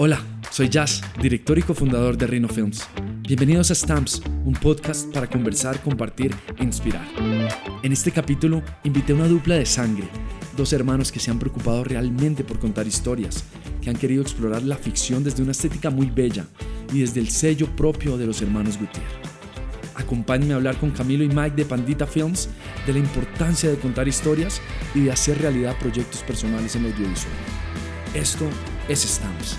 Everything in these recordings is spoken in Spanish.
Hola, soy Jazz, director y cofundador de Rhino Films. Bienvenidos a Stamps, un podcast para conversar, compartir e inspirar. En este capítulo invité a una dupla de sangre, dos hermanos que se han preocupado realmente por contar historias, que han querido explorar la ficción desde una estética muy bella y desde el sello propio de los hermanos Gutiérrez. Acompáñenme a hablar con Camilo y Mike de Pandita Films de la importancia de contar historias y de hacer realidad proyectos personales en audiovisual. Esto es Stamps.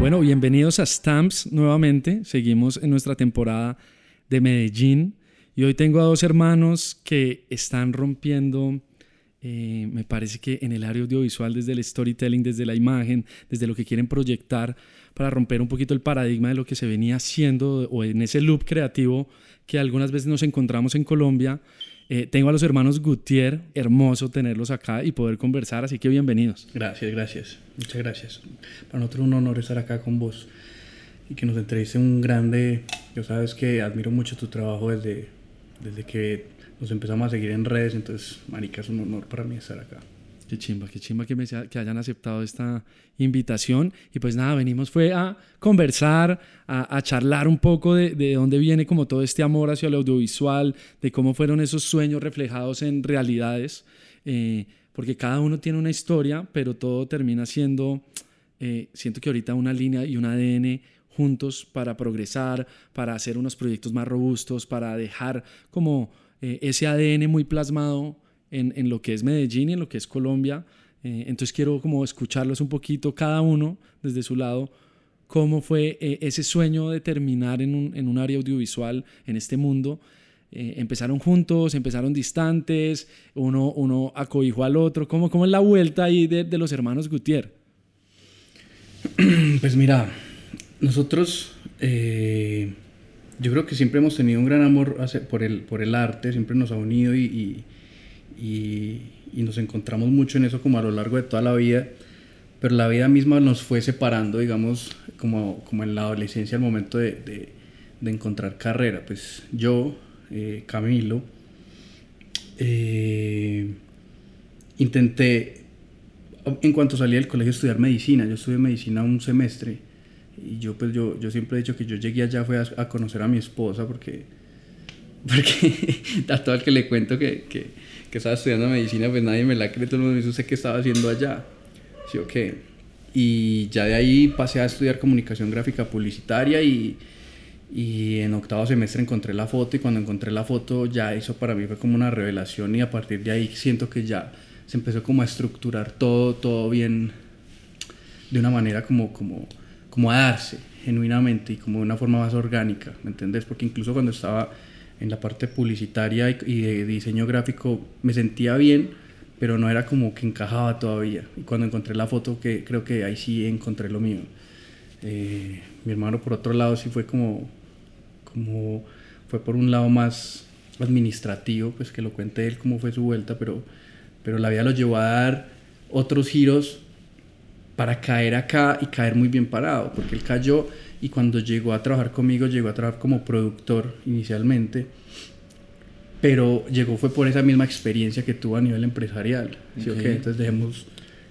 Bueno, bienvenidos a Stamps nuevamente. Seguimos en nuestra temporada de Medellín y hoy tengo a dos hermanos que están rompiendo, eh, me parece que en el área audiovisual, desde el storytelling, desde la imagen, desde lo que quieren proyectar, para romper un poquito el paradigma de lo que se venía haciendo o en ese loop creativo que algunas veces nos encontramos en Colombia eh, tengo a los hermanos Gutiérrez, hermoso tenerlos acá y poder conversar, así que bienvenidos. Gracias, gracias, muchas gracias. Para nosotros es un honor estar acá con vos y que nos entreviste un grande, yo sabes que admiro mucho tu trabajo desde, desde que nos empezamos a seguir en redes, entonces, marica, es un honor para mí estar acá. Qué chimba, qué chimba que, me, que hayan aceptado esta invitación. Y pues nada, venimos fue a conversar, a, charlar un poco de, de, dónde viene como todo este amor hacia el audiovisual, de cómo fueron esos sueños reflejados en realidades. Eh, porque cada uno tiene una historia, pero todo termina siendo, eh, siento que ahorita una línea y un ADN juntos para progresar, para hacer unos proyectos más robustos, para dejar como eh, ese ADN muy plasmado en, en, lo que es Medellín y en lo que es Colombia. Eh, entonces quiero como escucharlos un poquito cada uno desde su lado, cómo fue eh, ese sueño de terminar en un, en un, área audiovisual en este mundo. Eh, empezaron juntos, empezaron distantes, uno, uno acobijó al otro. ¿Cómo, cómo es la vuelta ahí de, de los hermanos Gutiérrez? Pues mira, nosotros yo creo que siempre hemos tenido un gran amor por el, por el arte, siempre nos ha unido y, y y, nos encontramos mucho en eso como a lo largo de toda la vida, pero la vida misma nos fue separando, digamos, como, como en la adolescencia al momento de, de, encontrar carrera. Pues yo, eh, Camilo, eh, intenté, en cuanto salí del colegio, estudiar medicina. Yo estudié medicina un semestre y yo, pues yo, yo siempre he dicho que yo llegué allá fue a, a conocer a mi esposa porque, porque a todo el que le cuento que, que que estaba estudiando medicina, pues nadie me la cree, todo el mundo me dice, ¿usted qué estaba haciendo allá? Sí, ok. Y ya de ahí pasé a estudiar comunicación gráfica publicitaria y, y en octavo semestre encontré la foto y cuando encontré la foto ya eso para mí fue como una revelación y a partir de ahí siento que ya se empezó como a estructurar todo, todo bien, de una manera como, como, como a darse genuinamente y como de una forma más orgánica, ¿me entendés? Porque incluso cuando estaba en la parte publicitaria y de diseño gráfico me sentía bien, pero no era como que encajaba todavía. Y cuando encontré la foto, que creo que ahí sí encontré lo mío. Eh, mi hermano por otro lado sí fue como, como, fue por un lado más administrativo, pues que lo cuente él cómo fue su vuelta, pero, pero la vida lo llevó a dar otros giros para caer acá y caer muy bien parado, porque él cayó y cuando llegó a trabajar conmigo, llegó a trabajar como productor inicialmente, pero llegó fue por esa misma experiencia que tuvo a nivel empresarial. ¿sí? Okay. Entonces dejemos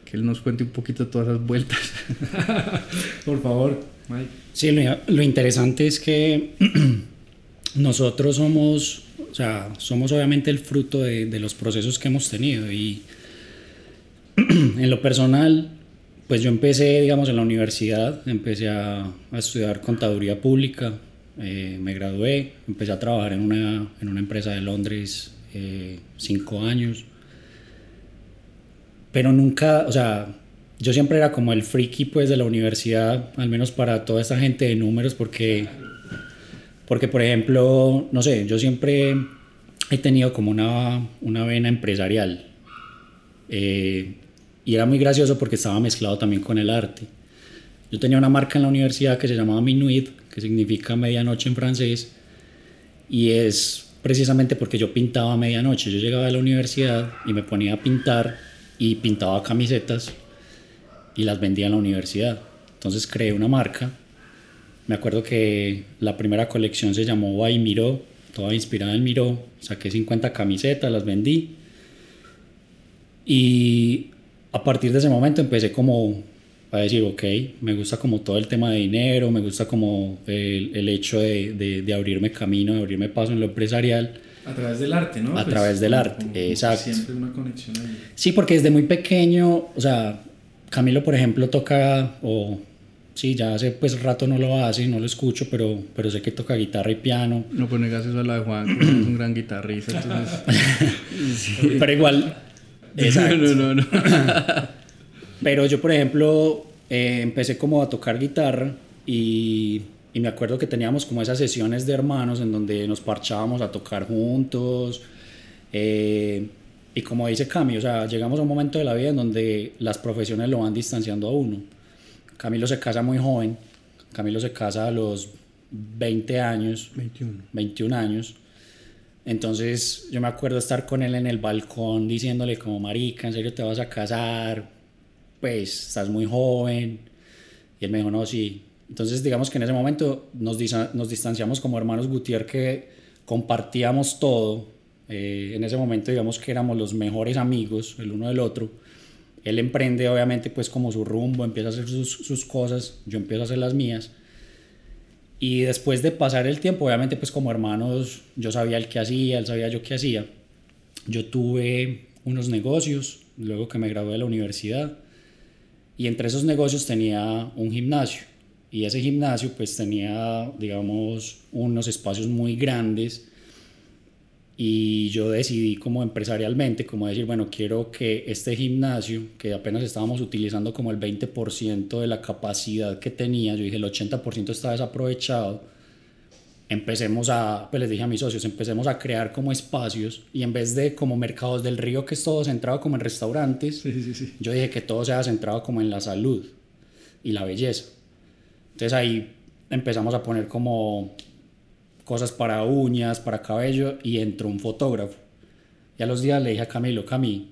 que él nos cuente un poquito todas esas vueltas. por favor, Mike. Sí, lo, lo interesante es que nosotros somos, o sea, somos obviamente el fruto de, de los procesos que hemos tenido y en lo personal pues yo empecé, digamos, en la universidad, empecé a, estudiar contaduría pública, eh, me gradué, empecé a trabajar en una, en una empresa de Londres eh, cinco años, pero nunca, o sea, yo siempre era como el friki pues de la universidad, al menos para toda esta gente de números, porque, porque por ejemplo, no sé, yo siempre he tenido como una, una vena empresarial. Eh, y era muy gracioso porque estaba mezclado también con el arte. Yo tenía una marca en la universidad que se llamaba Minuit, que significa medianoche en francés, y es precisamente porque yo pintaba a medianoche. Yo llegaba a la universidad y me ponía a pintar y pintaba camisetas y las vendía en la universidad. Entonces creé una marca. Me acuerdo que la primera colección se llamó By Miro, toda inspirada en Miro. Saqué 50 camisetas, las vendí. Y a partir de ese momento empecé como a decir, ok, me gusta como todo el tema de dinero, me gusta como el, el hecho de, de, de, abrirme camino, de abrirme paso en lo empresarial. A través del arte, ¿no? A pues, través del arte, como, exacto. Siempre una conexión ahí. Sí, porque desde muy pequeño, o sea, Camilo, por ejemplo, toca, o sí, ya hace pues rato no lo hace, no lo escucho, pero, pero sé que toca guitarra y piano. No, pues negas eso a la de Juan, que es un gran guitarrista, entonces... sí. Pero igual... Exacto. No, no, no. pero yo, por ejemplo, eh, empecé como a tocar guitarra y, y, me acuerdo que teníamos como esas sesiones de hermanos en donde nos parchábamos a tocar juntos. Eh, y como dice Cami, o sea, llegamos a un momento de la vida en donde las profesiones lo van distanciando a uno. Camilo se casa muy joven, Camilo se casa a los 20 años, 21, 21 años. Entonces yo me acuerdo estar con él en el balcón diciéndole como, marica, ¿en serio te vas a casar? Pues estás muy joven. Y él me dijo, no, sí. Entonces digamos que en ese momento nos, nos distanciamos como hermanos Gutiérrez que compartíamos todo. Eh, en ese momento digamos que éramos los mejores amigos el uno del otro. Él emprende obviamente pues como su rumbo, empieza a hacer sus, sus cosas, yo empiezo a hacer las mías. Y después de pasar el tiempo, obviamente pues como hermanos, yo sabía el que hacía, él sabía yo qué hacía. Yo tuve unos negocios, luego que me gradué de la universidad, y entre esos negocios tenía un gimnasio. Y ese gimnasio pues tenía, digamos, unos espacios muy grandes. Y yo decidí como empresarialmente, como decir, bueno, quiero que este gimnasio, que apenas estábamos utilizando como el 20% de la capacidad que tenía, yo dije el 80% está desaprovechado, empecemos a, pues les dije a mis socios, empecemos a crear como espacios y en vez de como mercados del río que es todo centrado como en restaurantes, Sí, sí, sí. yo dije que todo sea centrado como en la salud y la belleza. Entonces ahí empezamos a poner como cosas para uñas, para cabello y entró un fotógrafo. Y a los días le dije a Camilo, Cami,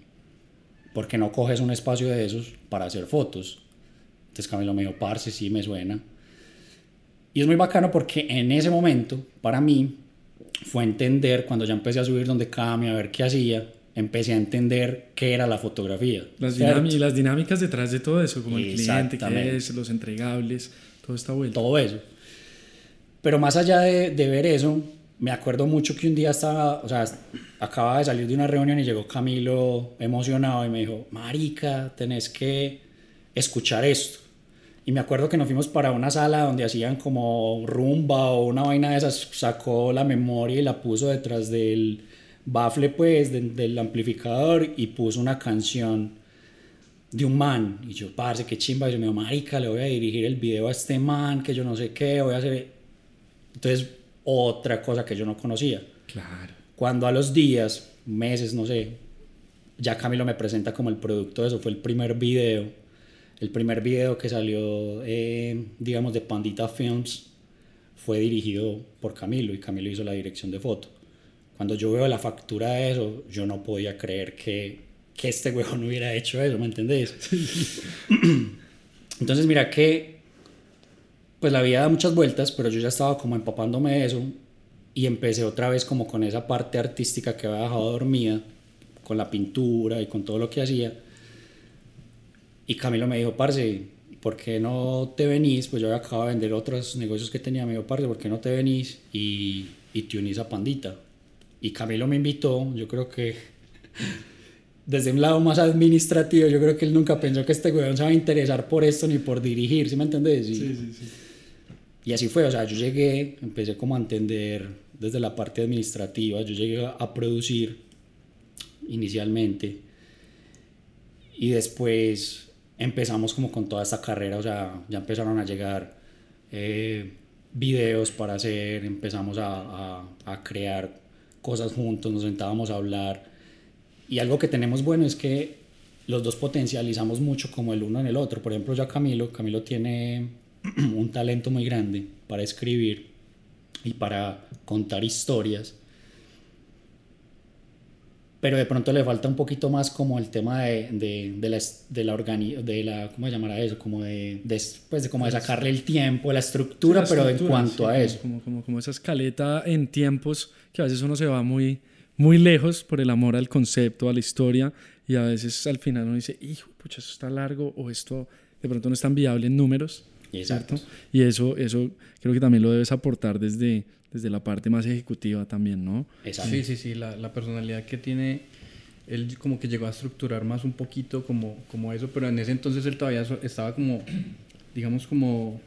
¿por qué no coges un espacio de esos para hacer fotos? Entonces Camilo me dijo, parce, sí me suena. Y es muy bacano porque en ese momento, para mí, fue entender, cuando ya empecé a subir donde Cami, a ver qué hacía, empecé a entender qué era la fotografía. Las, dinami- las dinámicas detrás de todo eso, como el cliente, qué es, los entregables, todo está vuelto. todo eso. Pero más allá de, ver eso, me acuerdo mucho que un día estaba, o sea, acababa de salir de una reunión y llegó Camilo emocionado y me dijo, Marica, tenés que escuchar esto. Y me acuerdo que nos fuimos para una sala donde hacían como rumba o una vaina de esas, sacó la memoria y la puso detrás del bafle, pues, de- del amplificador y puso una canción de un man. Y yo, parce, qué chimba. Y yo me digo, marica, le voy a dirigir el video a este man, que yo no sé qué, voy a hacer... Entonces, otra cosa que yo no conocía. Claro. Cuando a los días, meses, no sé, ya Camilo me presenta como el producto de eso, fue el primer video. El primer video que salió, eh, digamos, de Pandita Films fue dirigido por Camilo y Camilo hizo la dirección de foto. Cuando yo veo la factura de eso, yo no podía creer que, que este huevón hubiera hecho eso, ¿me entendés? Entonces, mira que, pues la vida da muchas vueltas, pero yo ya estaba como empapándome de eso y empecé otra vez como con esa parte artística que había dejado dormida, con la pintura y con todo lo que hacía. Y Camilo me dijo, parce, ¿por qué no te venís? Pues yo acabado de vender otros negocios que tenía, me dijo, parce, ¿por qué no te venís y, y te unís a Pandita? Y Camilo me invitó, yo creo que desde un lado más administrativo, yo creo que él nunca pensó que este weón se va a interesar por esto ni por dirigir, ¿sí me entendés? Y, Sí, sí, sí. Y así fue, o sea, yo llegué, empecé como a entender desde la parte administrativa, yo llegué a producir inicialmente y después empezamos como con toda esta carrera, o sea, ya empezaron a llegar eh, videos para hacer, empezamos a, a, a crear cosas juntos, nos sentábamos a hablar y algo que tenemos bueno es que los dos potencializamos mucho como el uno en el otro. Por ejemplo, ya Camilo, Camilo tiene un talento muy grande para escribir y para contar historias. Pero de pronto le falta un poquito más como el tema de, de, de la, de la, organi de la, ¿cómo se llamará eso? Como de, de, pues de, como de sacarle el tiempo, la estructura, pero en cuanto sí, a como- eso. Como, como, como esa escaleta en tiempos que a veces uno se va muy, muy lejos por el amor al concepto, a la historia, y a veces al final uno dice, hijo, pucha, eso está largo o esto de pronto no es tan viable en números. Exacto. Y eso, eso creo que también lo debes aportar desde, desde la parte más ejecutiva también, ¿no? Exacto. Sí, sí, sí, la, la personalidad que tiene, él como que llegó a estructurar más un poquito como, como eso, pero en ese entonces él todavía estaba como, digamos como,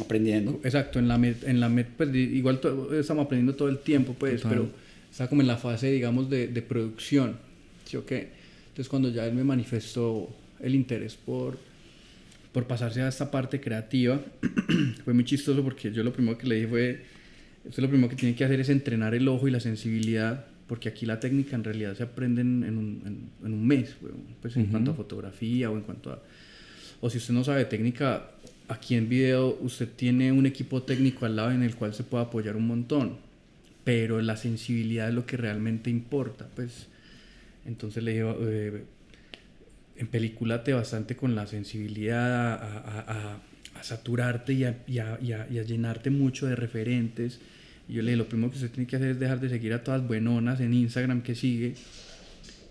Aprendiendo. exacto, en la med, en la med, pues igual to- estamos aprendiendo todo el tiempo, pues, Total. pero estaba como en la fase, digamos, de, de producción, ¿sí o qué? Entonces cuando ya él me manifestó el interés por, por pasarse a esta parte creativa, fue muy chistoso porque yo lo primero que le dije fue, usted lo primero que tiene que hacer es entrenar el ojo y la sensibilidad, porque aquí la técnica en realidad se aprende en, en un, en- en un mes, pues en Ujú. cuanto a fotografía o en cuanto a... O si usted no sabe técnica, aquí en video usted tiene un equipo técnico al lado en el cual se puede apoyar un montón, pero la sensibilidad es lo que realmente importa, pues. Entonces le dije, eh, empelículate bastante con la sensibilidad, a, a- a- a saturarte y a, y a- y a- y a llenarte mucho de referentes. Y yo le dije, lo primero que usted tiene que hacer es dejar de seguir a todas buenonas en Instagram que sigue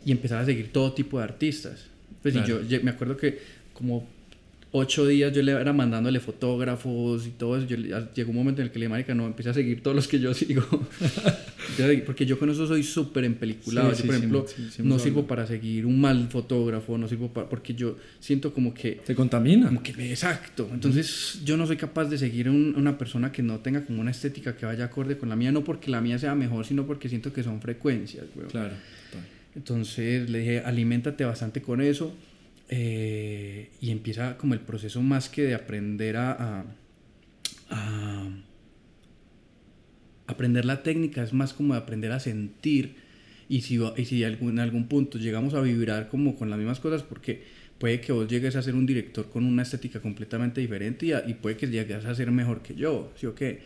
y empezar a seguir todo tipo de artistas. Pues y Claro. yo ye- me acuerdo que como ocho días yo le era mandándole fotógrafos y todo eso. Yo, le- llegó un momento en el que le dije, marica, no, empecé a seguir todos los que yo sigo. Porque yo con eso soy súper empeliculado. Sí, yo, por sí, sí, ejemplo, sí, no sirvo para seguir un mal fotógrafo, no sirvo para... Porque yo siento como que... Se contamina. Como que me- exacto. Entonces yo no soy capaz de seguir a un- una persona que no tenga como una estética que vaya acorde con la mía, no porque la mía sea mejor, sino porque siento que son frecuencias. weón. Claro. Entonces le dije, aliméntate bastante con eso eh, y empieza como el proceso más que de aprender a, a- aprender la técnica, es más como de aprender a sentir y si, y si en algún punto llegamos a vibrar como con las mismas cosas, porque puede que vos llegues a ser un director con una estética completamente diferente y puede que llegues a ser mejor que yo, ¿sí o qué?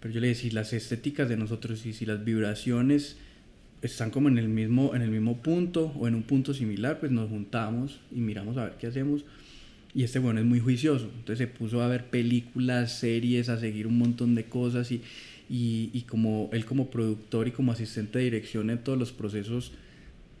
Pero yo le decía, si las estéticas de nosotros y si las vibraciones están como en el mismo en el mismo punto o en un punto similar, pues nos juntamos y miramos a ver qué hacemos. Y este bueno es muy juicioso, entonces se puso a ver películas, series, a seguir un montón de cosas y, y, como él como productor y como asistente de dirección en todos los procesos,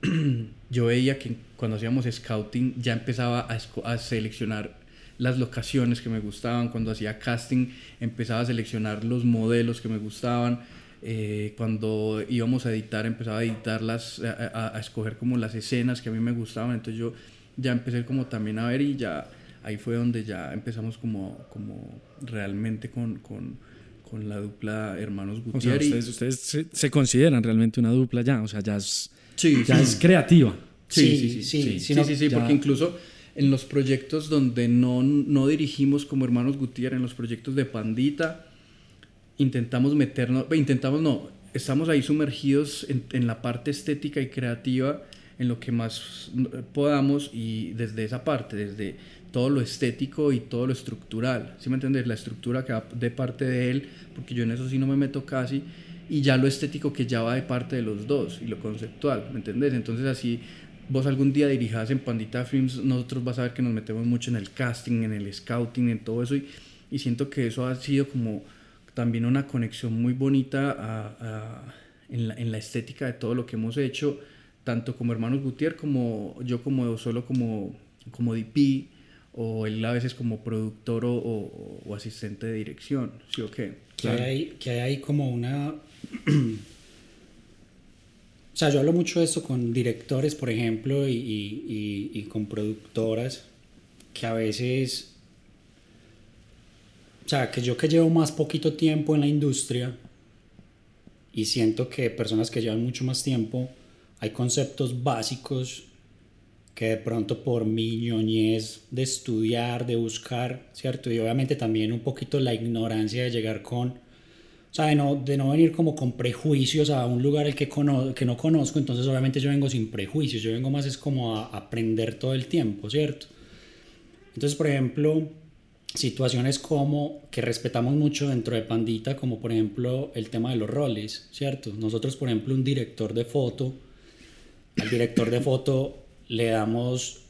yo veía que cuando hacíamos scouting ya empezaba a, a seleccionar las locaciones que me gustaban, cuando hacía casting empezaba a seleccionar los modelos que me gustaban, eh, cuando íbamos a editar empezaba a editarlas, a, a- a escoger como las escenas que a mí me gustaban, entonces yo ya empecé como también a ver y ya ahí fue donde ya empezamos como, como realmente con, con, con la dupla Hermanos O sea, Gutiérrez. ustedes, ustedes se, se consideran realmente una dupla ya, o sea, ya es, sí, ya sí. es creativa. Sí, Sí, sí, sí, sí, sí, sí, sí, no, sí, sí, ya- porque incluso en los proyectos donde no, no dirigimos como hermanos Gutiérrez, en los proyectos de Pandita, intentamos meternos, intentamos no, estamos ahí sumergidos en, en la parte estética y creativa, en lo que más eh, podamos y desde esa parte, desde todo lo estético y todo lo estructural, ¿sí me entiendes? La estructura que va de parte de él, porque yo en eso sí no me meto casi, y ya lo estético que ya va de parte de los dos y lo conceptual, ¿me entendés? Entonces así vos algún día dirijas en Pandita Films, nosotros vas a ver que nos metemos mucho en el casting, en el scouting, en todo eso y, y siento que eso ha sido como también una conexión muy bonita a- en, la, estética de todo lo que hemos hecho, tanto como hermanos Gutiérrez como yo como solo como, como DP o él a veces como productor o, asistente de dirección, ¿sí o qué? que, hay, que hay como una... o sea, yo hablo mucho de esto con directores, por ejemplo, y, y- y- y con productoras, que a veces... O sea, que yo que llevo más poquito tiempo en la industria y siento que personas que llevan mucho más tiempo, hay conceptos básicos que de pronto por mi ñoñez de estudiar, de buscar, ¿cierto? Y obviamente también un poquito la ignorancia de llegar con, o sea, de no, de no venir como con prejuicios a un lugar el que, cono- que no conozco, entonces obviamente yo vengo sin prejuicios, yo vengo más es como a aprender todo el tiempo, ¿cierto? Entonces, por ejemplo, situaciones como que respetamos mucho dentro de Pandita, como por ejemplo el tema de los roles, ¿cierto? Nosotros, por ejemplo, un director de foto, al director de foto le damos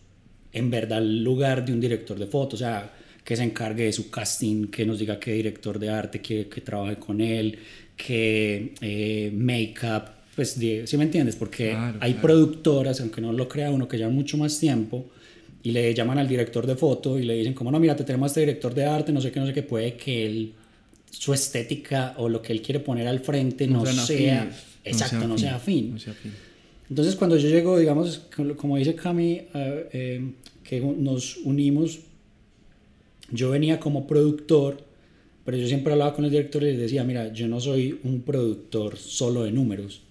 en verdad el lugar de un director de foto, o sea, que se encargue de su casting, que nos diga qué director de arte quiere que trabaje con él, que eh, make-up, pues, ¿sí me entiendes? Porque Claro, hay claro. productoras, aunque no lo crea uno, que llevan mucho más tiempo y le llaman al director de foto y le dicen como, no, mira, te tenemos a este director de arte, no sé qué, no sé qué, puede que él, su estética o lo que él quiere poner al frente no, No sea, afines. exacto, no sea afín. No sea afín. Entonces cuando yo llego, digamos, como- dice Cami, eh, eh, que nos unimos, yo venía como productor, pero yo siempre hablaba con el director y les decía, mira, yo no soy un productor solo de números,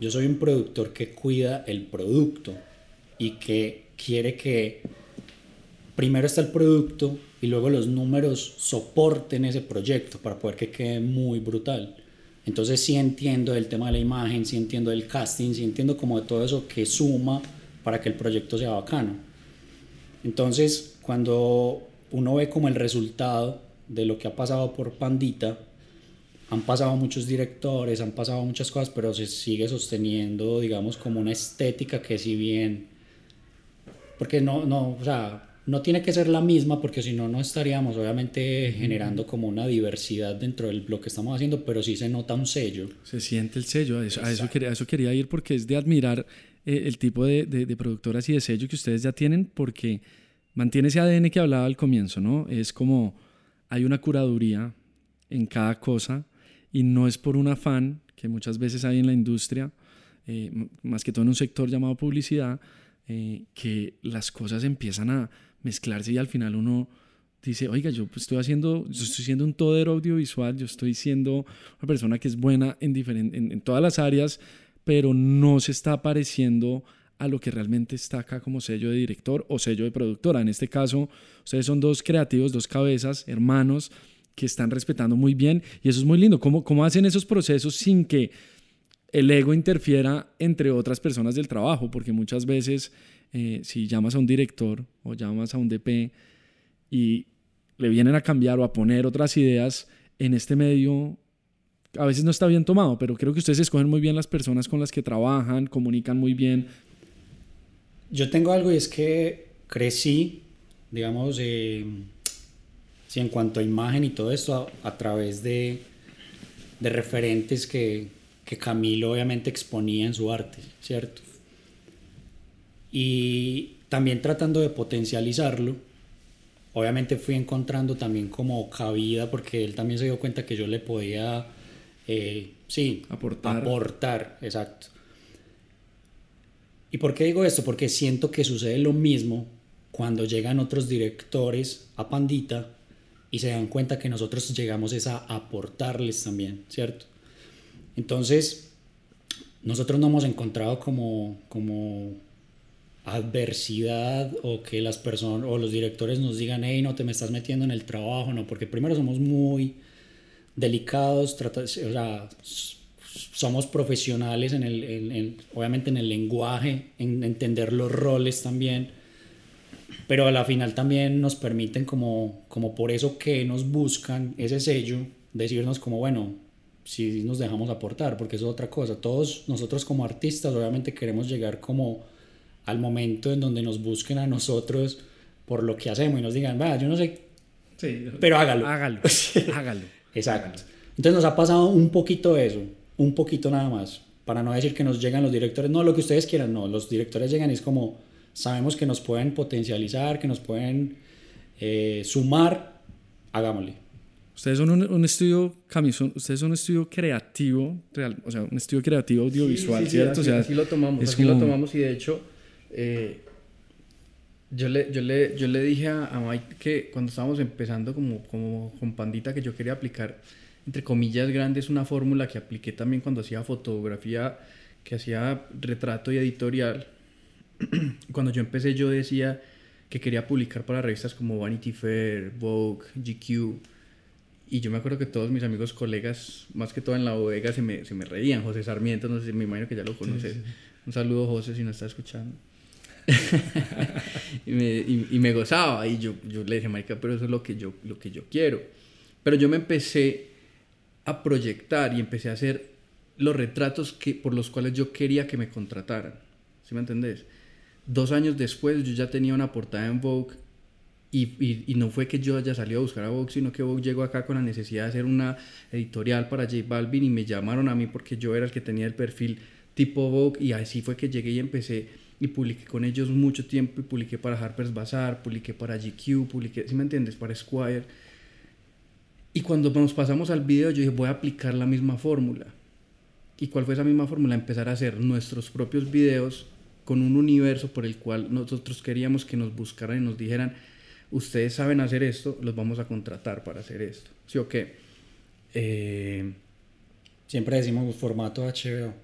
yo soy un productor que cuida el producto y que quiere que primero está el producto y luego los números soporten ese proyecto para poder que quede muy brutal. Entonces sí entiendo el tema de la imagen, sí entiendo el casting, sí entiendo como de todo eso que suma para que el proyecto sea bacano. Entonces cuando uno ve como el resultado de lo que ha pasado por Pandita, han pasado muchos directores, han pasado muchas cosas, pero se sigue sosteniendo, digamos, como una estética que si bien, porque no, no, o sea, no tiene que ser la misma, porque si no, no estaríamos obviamente generando como una diversidad dentro de lo que estamos haciendo, pero sí se nota un sello. Se siente el sello, a eso, a eso, quería, a eso quería ir porque es de admirar eh, el tipo de, de- de productoras y de sello que ustedes ya tienen porque mantiene ese ADN que hablaba al comienzo, ¿no? Es como hay una curaduría en cada cosa y no es por un afán que muchas veces hay en la industria, eh, más que todo en un sector llamado publicidad, eh, que las cosas empiezan a mezclarse y al final uno dice, oiga, yo pues, estoy haciendo, yo estoy siendo un todero audiovisual, yo estoy siendo una persona que es buena en, diferen- en, en todas las áreas, pero no se está pareciendo a lo que realmente está acá como sello de director o sello de productora. En este caso, ustedes son dos creativos, dos cabezas, hermanos, que están respetando muy bien y eso es muy lindo. ¿Cómo, cómo hacen esos procesos sin que el ego interfiera entre otras personas del trabajo? Porque muchas veces eh, si llamas a un director o llamas a un DP y le vienen a cambiar o a poner otras ideas en este medio, a veces no está bien tomado, pero creo que ustedes escogen muy bien las personas con las que trabajan, comunican muy bien. Yo tengo algo y es que crecí, digamos, eh, sí, en cuanto a imagen y todo esto, a, a través de, de referentes que, que Camilo obviamente exponía en su arte, ¿cierto? Y también tratando de potencializarlo, obviamente fui encontrando también como cabida, porque él también se dio cuenta que yo le podía, eh, sí, Aportar. aportar, exacto. ¿Y por qué digo esto? Porque siento que sucede lo mismo cuando llegan otros directores a Pandita y se dan cuenta que nosotros llegamos es a aportarles también, ¿cierto? Entonces, nosotros no hemos encontrado como, como adversidad o que las personas o los directores nos digan, hey, no te me estás metiendo en el trabajo, no, porque primero somos muy delicados, trata- o sea, somos profesionales en el, en- obviamente en el lenguaje, en entender los roles también, pero a la final también nos permiten como, como por eso que nos buscan ese sello, decirnos como, bueno, si nos dejamos aportar, porque eso es otra cosa. Todos nosotros como artistas obviamente queremos llegar como al momento en donde nos busquen a nosotros por lo que hacemos y nos digan, va, yo no sé, pero hágalo. Hágalo, hágalo. Exacto. Entonces nos ha pasado un poquito eso, un poquito nada más, para no decir que nos llegan los directores, no, lo que ustedes quieran, no, los directores llegan y es como, sabemos que nos pueden potencializar, que nos pueden eh, sumar, hagámosle. Ustedes son un, un estudio, Cami, son- ustedes son un estudio creativo, real, o sea, un estudio creativo audiovisual, Sí, sí, sí, ¿cierto? Así, o sea, así lo tomamos, así lo tomamos y de hecho eh, yo, le, yo, le, yo le dije a, a Mike que cuando estábamos empezando como, como con Pandita que yo quería aplicar entre comillas grandes una fórmula que apliqué también cuando hacía fotografía, que hacía retrato y editorial. cuando yo empecé yo decía que quería publicar para revistas como Vanity Fair, Vogue, GQ. Y yo me acuerdo que todos mis amigos, colegas, más que todo en la bodega, se me, se me reían. José Sarmiento, no sé, me imagino que ya lo conoces. Un saludo, José, si no está escuchando. y, me, y, y me gozaba. Y yo, yo le dije, marica, pero eso es lo que, yo, lo que yo quiero. Pero yo me empecé a proyectar y empecé a hacer los retratos que, por los cuales yo quería que me contrataran. ¿Sí me entendés? Dos años después yo ya tenía una portada en Vogue Y, y, no fue que yo haya salido a buscar a Vogue, sino que Vogue llegó acá con la necesidad de hacer una editorial para J Balvin y me llamaron a mí porque yo era el que tenía el perfil tipo Vogue y así fue que llegué y empecé y publiqué con ellos mucho tiempo y publiqué para Harper's Bazaar, publiqué para GQ, publiqué, ¿sí me entiendes? Para Squire. Y cuando nos pasamos al video yo dije, voy a aplicar la misma fórmula. ¿Y cuál fue esa misma fórmula? Empezar a hacer nuestros propios videos con un universo por el cual nosotros queríamos que nos buscaran y nos dijeran, ustedes saben hacer esto, los vamos a contratar para hacer esto. ¿Sí o qué? Eh, Siempre decimos formato HBO.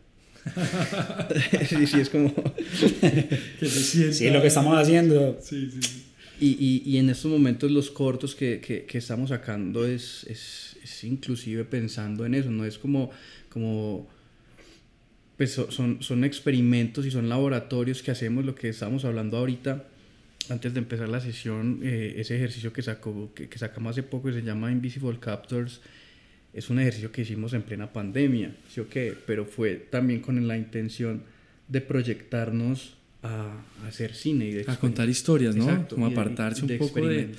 sí, sí, es como... sí, lo que estamos haciendo. Sí, sí. Y, y, y, en estos momentos los cortos que, que, que estamos sacando es, es, es, inclusive pensando en eso, no es como, como pues son, son experimentos y son laboratorios que hacemos lo que estamos hablando ahorita antes de empezar la sesión, eh, ese ejercicio que, sacó, que, que, sacamos hace poco que se llama Invisible Captors, es un ejercicio que hicimos en plena pandemia, ¿sí o qué? Pero fue también con la intención de proyectarnos a, hacer cine y de a contar historias, ¿no? Exacto, Como de- apartarse de un poco de.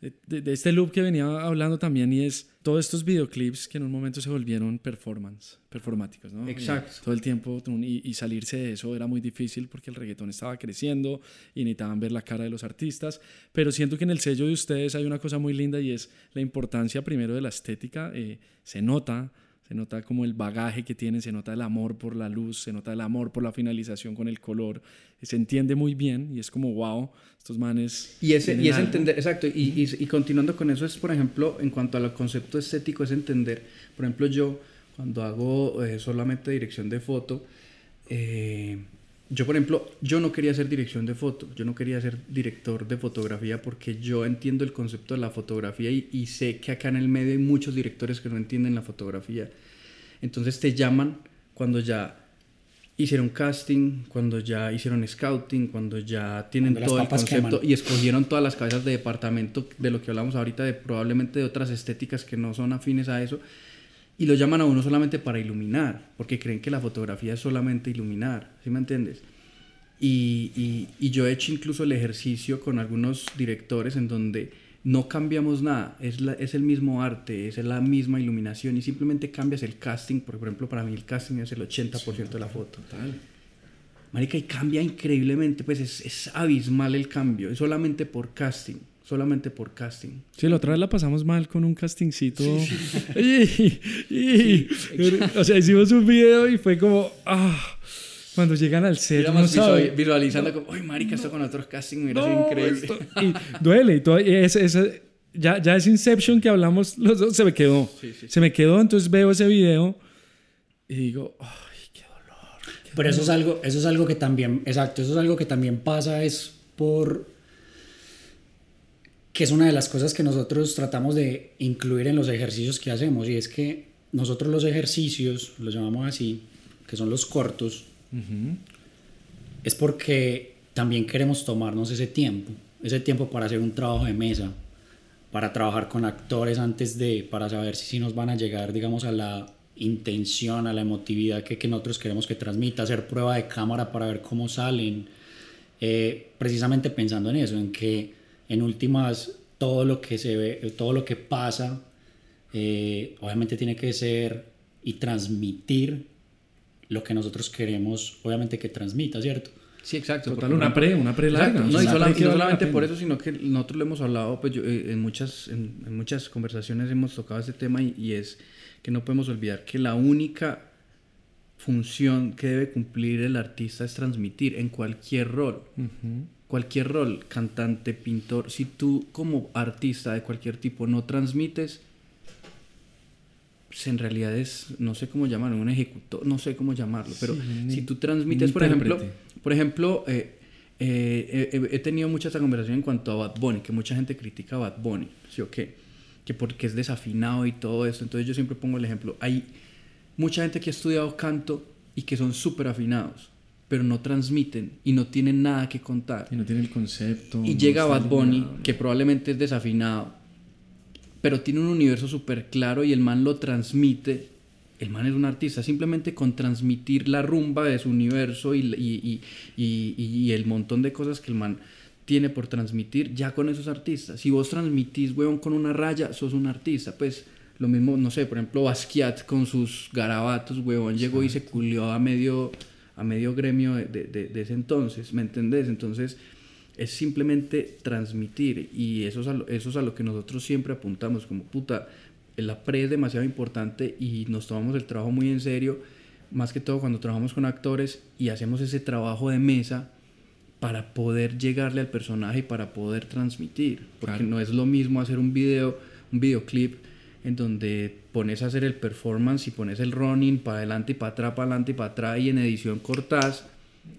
De, este loop que venía hablando también y es todos estos videoclips que en un momento se volvieron performance, performáticos, ¿no? Y Exacto. todo el tiempo y, y salirse de eso era muy difícil porque el reggaetón estaba creciendo y necesitaban ver la cara de los artistas, pero siento que en el sello de ustedes hay una cosa muy linda y es la importancia primero de la estética, eh, se nota. Se nota como el bagaje que tienen, se nota el amor por la luz, se nota el amor por la finalización con el color. Se entiende muy bien y es como, wow, estos manes. Y ese, y es algo". entender, exacto, y, y, y continuando con eso es, por ejemplo, en cuanto al concepto estético, es entender, por ejemplo, yo cuando hago eh, solamente dirección de foto, eh, yo, por ejemplo, yo no quería hacer dirección de foto, yo no quería ser director de fotografía porque yo entiendo el concepto de la fotografía y, y sé que acá en el medio hay muchos directores que no entienden la fotografía. Entonces te llaman cuando ya hicieron casting, cuando ya hicieron scouting, cuando ya tienen Cuando todo el concepto queman. y escogieron todas las cabezas de departamento de lo que hablamos ahorita, de probablemente de otras estéticas que no son afines a eso, y lo llaman a uno solamente para iluminar, porque creen que la fotografía es solamente iluminar, ¿sí me entiendes? Y, y, y yo he hecho incluso el ejercicio con algunos directores en donde no cambiamos nada, es, la- es el mismo arte, es la misma iluminación y simplemente cambias el casting, porque por ejemplo para mí el casting es el 80% de la foto. Marica, y cambia increíblemente, pues es, es abismal el cambio, es solamente por casting, solamente por casting. Sí, la otra vez la pasamos mal con un castingcito. Y- y- o sea, hicimos un video y fue como, ah, cuando llegan al set, no saben. visual- visualizando como, uy, marica, esto con otros casting hubiera No, sido increíble. esto- y duele. Y todo, y ese- ese- ya, ya ese Inception que hablamos los dos se me quedó. Sí, sí, Se me quedó, entonces veo ese video y digo, ay, qué dolor. Pero eso es algo, eso es algo que también, exacto, eso es algo que también pasa es por que es una de las cosas que nosotros tratamos de incluir en los ejercicios que hacemos y es que nosotros los ejercicios, los llamamos así, que son los cortos, es porque también queremos tomarnos ese tiempo, ese tiempo para hacer un trabajo de mesa, para trabajar con actores antes de, para saber si, si nos van a llegar, digamos, a la intención, a la emotividad que, que nosotros queremos que transmita, hacer prueba de cámara para ver cómo salen, eh, precisamente pensando en eso, en que en últimas todo lo que se ve, todo lo que pasa, eh, obviamente tiene que ser y transmitir lo que nosotros queremos, obviamente que transmita, ¿cierto? Sí, exacto. Total, una por pre, una pre larga. Exacto, no, una y, sola- pre no solamente por eso, sino que nosotros lo hemos hablado, pues yo, eh, en, muchas, en, en muchas conversaciones hemos tocado este tema y, y es que no podemos olvidar que la única función que debe cumplir el artista es transmitir en cualquier rol. Ujú. Cualquier rol, cantante, pintor, si tú como artista de cualquier tipo no transmites, pues en realidad es, no sé cómo llamarlo, un ejecutor, no sé cómo llamarlo, pero Sí, si tú transmites, por ejemplo, por ejemplo, eh, eh, he, he tenido mucha esta conversación en cuanto a Bad Bunny, que mucha gente critica a Bad Bunny, ¿sí o qué? Que porque es desafinado y todo eso. Entonces yo siempre pongo el ejemplo. Hay mucha gente que ha estudiado canto y que son súper afinados, pero no transmiten y no tienen nada que contar. Y no tiene el concepto. Y no llega Bad Bunny, alineado. que probablemente es desafinado, pero tiene un universo súper claro y el man lo transmite. El man es un artista, simplemente con transmitir la rumba de su universo y, y, y, y- y el montón de cosas que el man tiene por transmitir ya con esos artistas. Si vos transmitís, weón, con una raya, sos un artista. Pues lo mismo, no sé, por ejemplo, Basquiat con sus garabatos, weón, llegó y se culió a medio, a medio gremio de, de, de ese entonces, ¿me entendés? Entonces es simplemente transmitir y eso es, a lo, eso es a lo que nosotros siempre apuntamos, como puta, la pre es demasiado importante y nos tomamos el trabajo muy en serio, más que todo cuando trabajamos con actores y hacemos ese trabajo de mesa para poder llegarle al personaje y para poder transmitir, porque no es lo mismo hacer un video, un videoclip en donde pones a hacer el performance y pones el running para adelante y para atrás, para adelante y para atrás y en edición cortás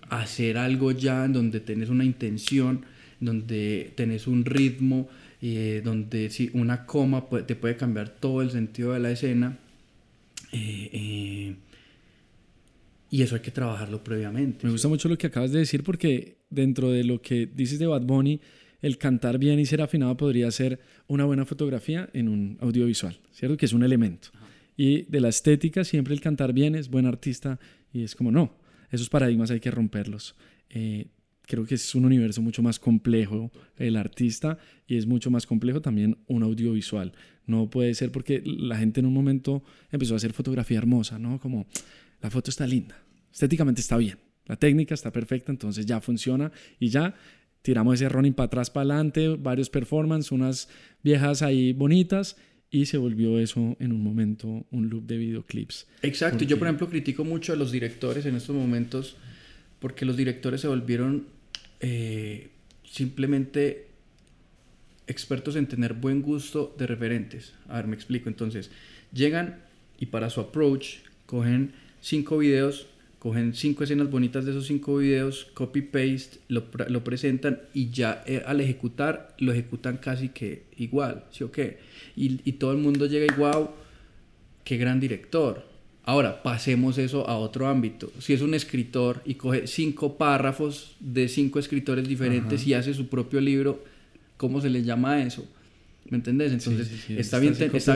hacer algo ya en donde tenés una intención, donde tenés un ritmo, eh, donde si una coma te puede cambiar todo el sentido de la escena. Eh, eh, y eso hay que trabajarlo previamente. Me gusta mucho lo que acabas de decir porque dentro de lo que dices de Bad Bunny, el cantar bien y ser afinado podría ser una buena fotografía en un audiovisual, ¿cierto? Que es un elemento. Y de la estética, siempre el cantar bien es buen artista y es como no, esos paradigmas hay que romperlos. Eh, creo que es un universo mucho más complejo el artista y es mucho más complejo también un audiovisual. No puede ser porque la gente en un momento empezó a hacer fotografía hermosa, ¿no? Como la foto está linda, estéticamente está bien, la técnica está perfecta, entonces ya funciona y ya tiramos ese running para atrás, para adelante, varios performances, unas viejas ahí bonitas y se volvió eso en un momento un loop de videoclips. Exacto, yo por ejemplo critico mucho a los directores en estos momentos porque los directores se volvieron eh, simplemente expertos en tener buen gusto de referentes. A ver, me explico. Entonces, llegan y para su approach cogen cinco videos cogen cinco escenas bonitas de esos cinco videos, copy-paste, lo, lo, presentan y ya eh, al ejecutar, lo ejecutan casi que igual, ¿sí o qué? Y, y, todo el mundo llega y wow, qué gran director. Ahora, pasemos eso a otro ámbito. Si es un escritor y coge cinco párrafos de cinco escritores diferentes y hace su propio libro, ¿cómo se le llama eso? ¿Me entendés? Entonces, está, bien está,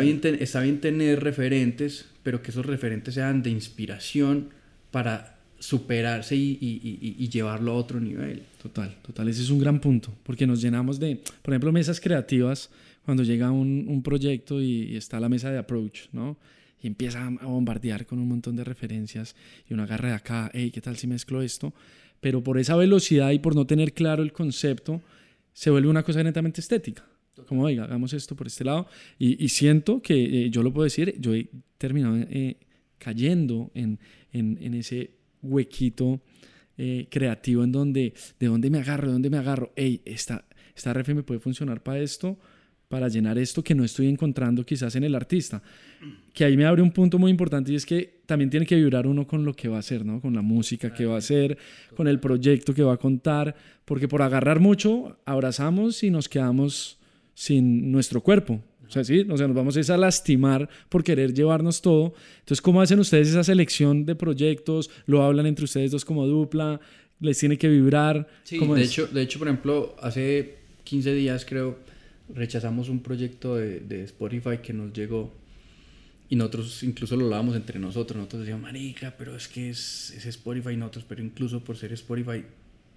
bien está bien tener referentes, pero que esos referentes sean de inspiración para superarse y, y, y, llevarlo a otro nivel. Total, total. Ese es un gran punto, porque nos llenamos de, por ejemplo, mesas creativas, cuando llega un, un proyecto y, está la mesa de approach, ¿no? Y empieza a bombardear con un montón de referencias y uno agarra de acá, hey, ¿qué tal si mezclo esto? Pero por esa velocidad y por no tener claro el concepto, se vuelve una cosa netamente estética. Como, oiga, hagamos esto por este lado. Y, y siento que eh, yo lo puedo decir, yo he terminado eh, cayendo en, en, en, ese huequito eh, creativo en donde, ¿de dónde me agarro? ¿De dónde me agarro? Hey, esta, esta ref me puede funcionar para esto, para llenar esto que no estoy encontrando quizás en el artista. Que ahí me abre un punto muy importante y es que también tiene que vibrar uno con lo que va a hacer, ¿no? Con la música que va a hacer, con el proyecto que va a contar, porque por agarrar mucho abrazamos y nos quedamos sin nuestro cuerpo. O sea, sí, o sea, nos vamos a lastimar por querer llevarnos todo. Entonces, ¿cómo hacen ustedes esa selección de proyectos? ¿Lo hablan entre ustedes dos como dupla? ¿Les tiene que vibrar? Sí, de, hecho, de hecho, por ejemplo, hace 15 días creo, rechazamos un proyecto de, de Spotify que nos llegó y nosotros incluso lo hablábamos entre nosotros. Nosotros decíamos, marica, pero es que es, es Spotify y nosotros, pero incluso por ser Spotify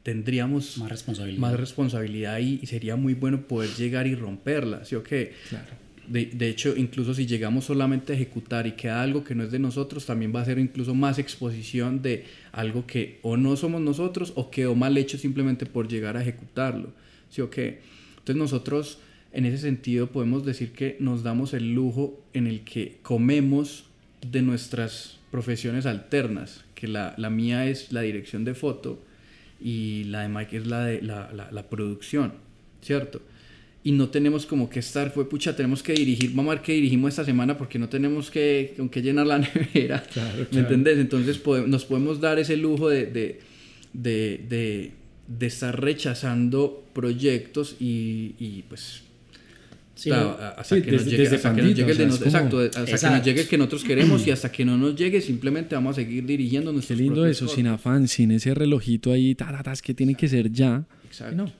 tendríamos más responsabilidad, más responsabilidad y, sería muy bueno poder llegar y romperla, ¿sí o qué? Claro. De, de, hecho, incluso si llegamos solamente a ejecutar y queda algo que no es de nosotros, también va a ser incluso más exposición de algo que o no somos nosotros o quedó mal hecho simplemente por llegar a ejecutarlo, ¿sí o qué? Entonces nosotros en ese sentido podemos decir que nos damos el lujo en el que comemos de nuestras profesiones alternas, que la, la mía es la dirección de foto, y la de Mike es la de la, la, la producción, ¿cierto? Y no tenemos como que estar, fue pucha, tenemos que dirigir, vamos a ver qué dirigimos esta semana porque no tenemos que, con qué llenar la nevera, ¿me entendés? Entonces podemos, nos podemos dar ese lujo de, de, de, de, de estar rechazando proyectos y, y pues Sí, hasta, que, nos llegue, hasta que nos llegue el de nosotros, exacto, hasta que nos llegue el que nosotros queremos y hasta que no nos llegue simplemente vamos a seguir dirigiendo nuestros Qué lindo eso, sin afán, sin ese relojito ahí, ta, ta, es que tiene que ser ya. Exacto. No.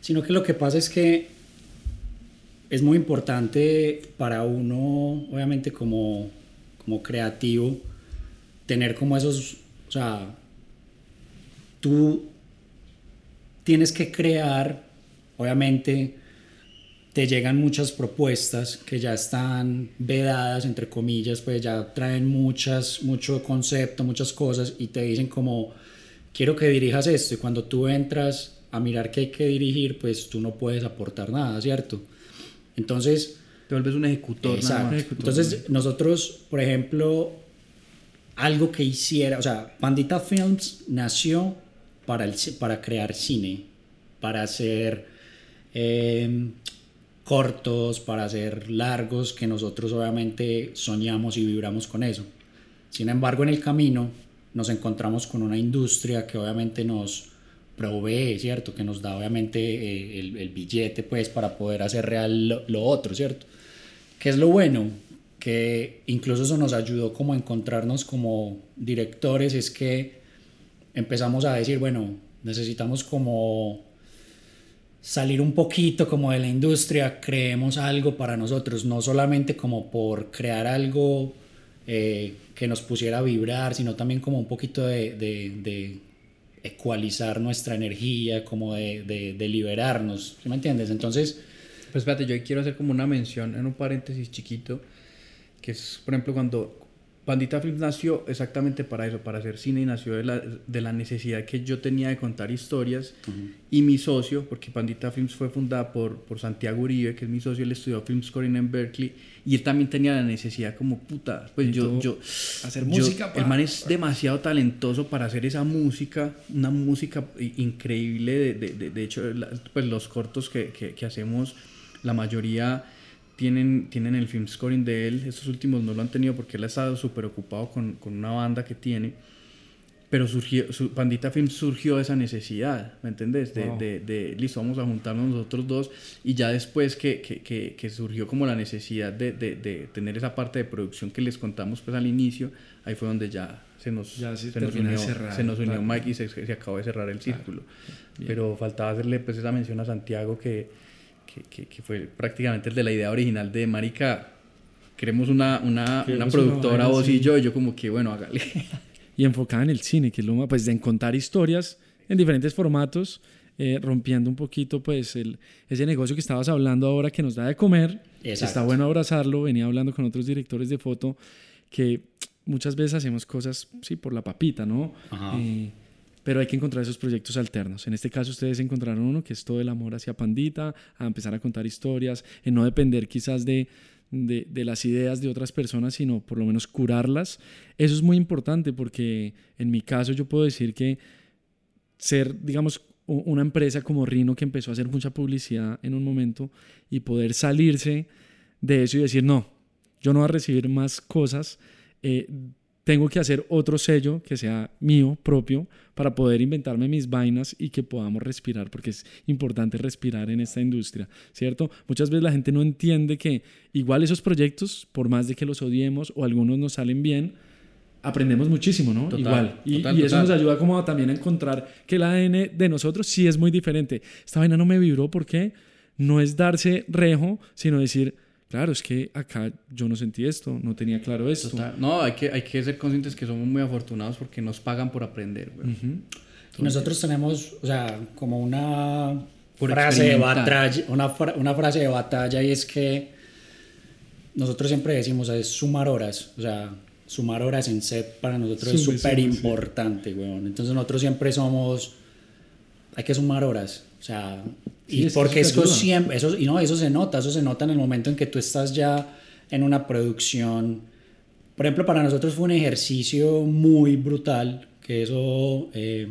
Sino que lo que pasa es que es muy importante para uno, obviamente como, como creativo, tener como esos, o sea, tú tienes que crear, obviamente, te llegan muchas propuestas que ya están vedadas, entre comillas, pues ya traen muchas, mucho concepto, muchas cosas y te dicen como, quiero que dirijas esto y cuando tú entras a mirar qué hay que dirigir, pues tú no puedes aportar nada, ¿cierto? Entonces... Te vuelves un ejecutor. Exacto. Entonces nosotros, por ejemplo, algo que hiciera, o sea, Pandita Films nació para, el, para crear cine, para hacer em, cortos, para hacer largos, que nosotros obviamente soñamos y vibramos con eso. Sin embargo, en el camino nos encontramos con una industria que obviamente nos provee, ¿cierto? Que nos da obviamente eh, el, billete, pues, para poder hacer real lo, lo otro, ¿cierto? ¿Qué es lo bueno? que incluso eso nos ayudó como a encontrarnos como directores, es que empezamos a decir, bueno, necesitamos como salir un poquito como de la industria, creemos algo para nosotros, no solamente como por crear algo eh, que nos pusiera a vibrar, sino también como un poquito de, de, ecualizar nuestra energía, como de, de liberarnos, ¿sí me entiendes? Entonces... Pues espérate, yo quiero hacer como una mención en un paréntesis chiquito que es, por ejemplo, cuando Pandita Films nació exactamente para eso, para hacer cine y nació de la, de la necesidad que yo tenía de contar historias y mi socio, porque Pandita Films fue fundada por, por Santiago Uribe, que es mi socio, él estudió film scoring en Berkeley y él también tenía la necesidad como puta, pues yo, yo, hacer música. el man es demasiado talentoso para hacer esa música, una música increíble, de, de, de, hecho, pues los cortos que, que, que hacemos, la mayoría tienen, tienen el film scoring de él. Estos últimos no lo han tenido porque él ha estado súper ocupado con, con, una banda que tiene. Pero surgió, su Pandita Film surgió de esa necesidad, ¿me entendés? De, de, de, listo, vamos a juntarnos nosotros dos. Y ya después que, que, que, surgió como la necesidad de, de, tener esa parte de producción que les contamos pues al inicio, ahí fue donde ya se nos, ya se, se nos unió, se nos unió Mike y se, se, acabó de cerrar el círculo. Pero faltaba hacerle pues esa mención a Santiago que que, que, fue prácticamente el de la idea original de Marica, queremos una, una, una productora, vos y yo, y yo como que, bueno, hágale. Y enfocada en el cine, que es lo más, pues en contar historias en diferentes formatos, eh, rompiendo un poquito pues el, ese negocio que estabas hablando ahora que nos da de comer. Está bueno abrazarlo, venía hablando con otros directores de foto que muchas veces hacemos cosas, sí, por la papita, ¿no? Eh, pero hay que encontrar esos proyectos alternos. En este caso ustedes encontraron uno que es todo el amor hacia Pandita, a empezar a contar historias, en no depender quizás de, de, las ideas de otras personas, sino por lo menos curarlas. Eso es muy importante porque en mi caso yo puedo decir que ser, digamos, una empresa como Rino que empezó a hacer mucha publicidad en un momento y poder salirse de eso y decir, no, yo no voy a recibir más cosas. Eh, tengo que hacer otro sello que sea mío, propio, para poder inventarme mis vainas y que podamos respirar, porque es importante respirar en esta industria, ¿cierto? Muchas veces la gente no entiende que igual esos proyectos, por más de que los odiemos o algunos nos salen bien, aprendemos muchísimo, ¿no? igual. Y, y eso nos ayuda como también a encontrar que el ADN de nosotros sí es muy diferente. Esta vaina no me vibró porque no es darse rejo, sino decir claro, es que acá yo no sentí esto, no tenía claro esto. No, hay que, hay que ser conscientes que somos muy afortunados porque nos pagan por aprender. Nosotros tenemos, o sea, como una frase de batalla, una, una, frase de batalla y es que nosotros siempre decimos, es sumar horas, o sea, sumar horas en set para nosotros es súper importante, weón. Entonces nosotros siempre somos, hay que sumar horas, o sea, y porque eso siempre, eso, y no, eso se nota, eso se nota en el momento en que tú estás ya en una producción. Por ejemplo, para nosotros fue un ejercicio muy brutal, que eso eh,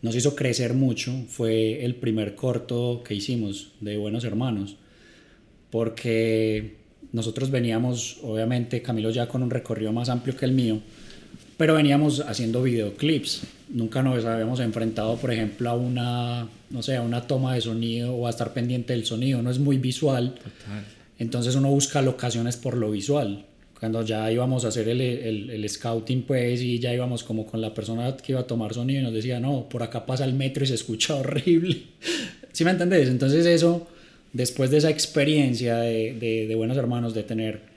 nos hizo crecer mucho. Fue el primer corto que hicimos de Buenos Hermanos, porque nosotros veníamos, obviamente, Camilo ya con un recorrido más amplio que el mío, pero veníamos haciendo videoclips. Nunca nos habíamos enfrentado, por ejemplo, a una, no sé, a una toma de sonido o a estar pendiente del sonido. No es muy visual. Entonces uno busca locaciones por lo visual. Cuando ya íbamos a hacer el, el, el, scouting, pues, y ya íbamos como con la persona que iba a tomar sonido y nos decía, no, por acá pasa el metro y se escucha horrible. ¿Sí me entendés? Entonces eso, después de esa experiencia de, de, de buenos hermanos, de tener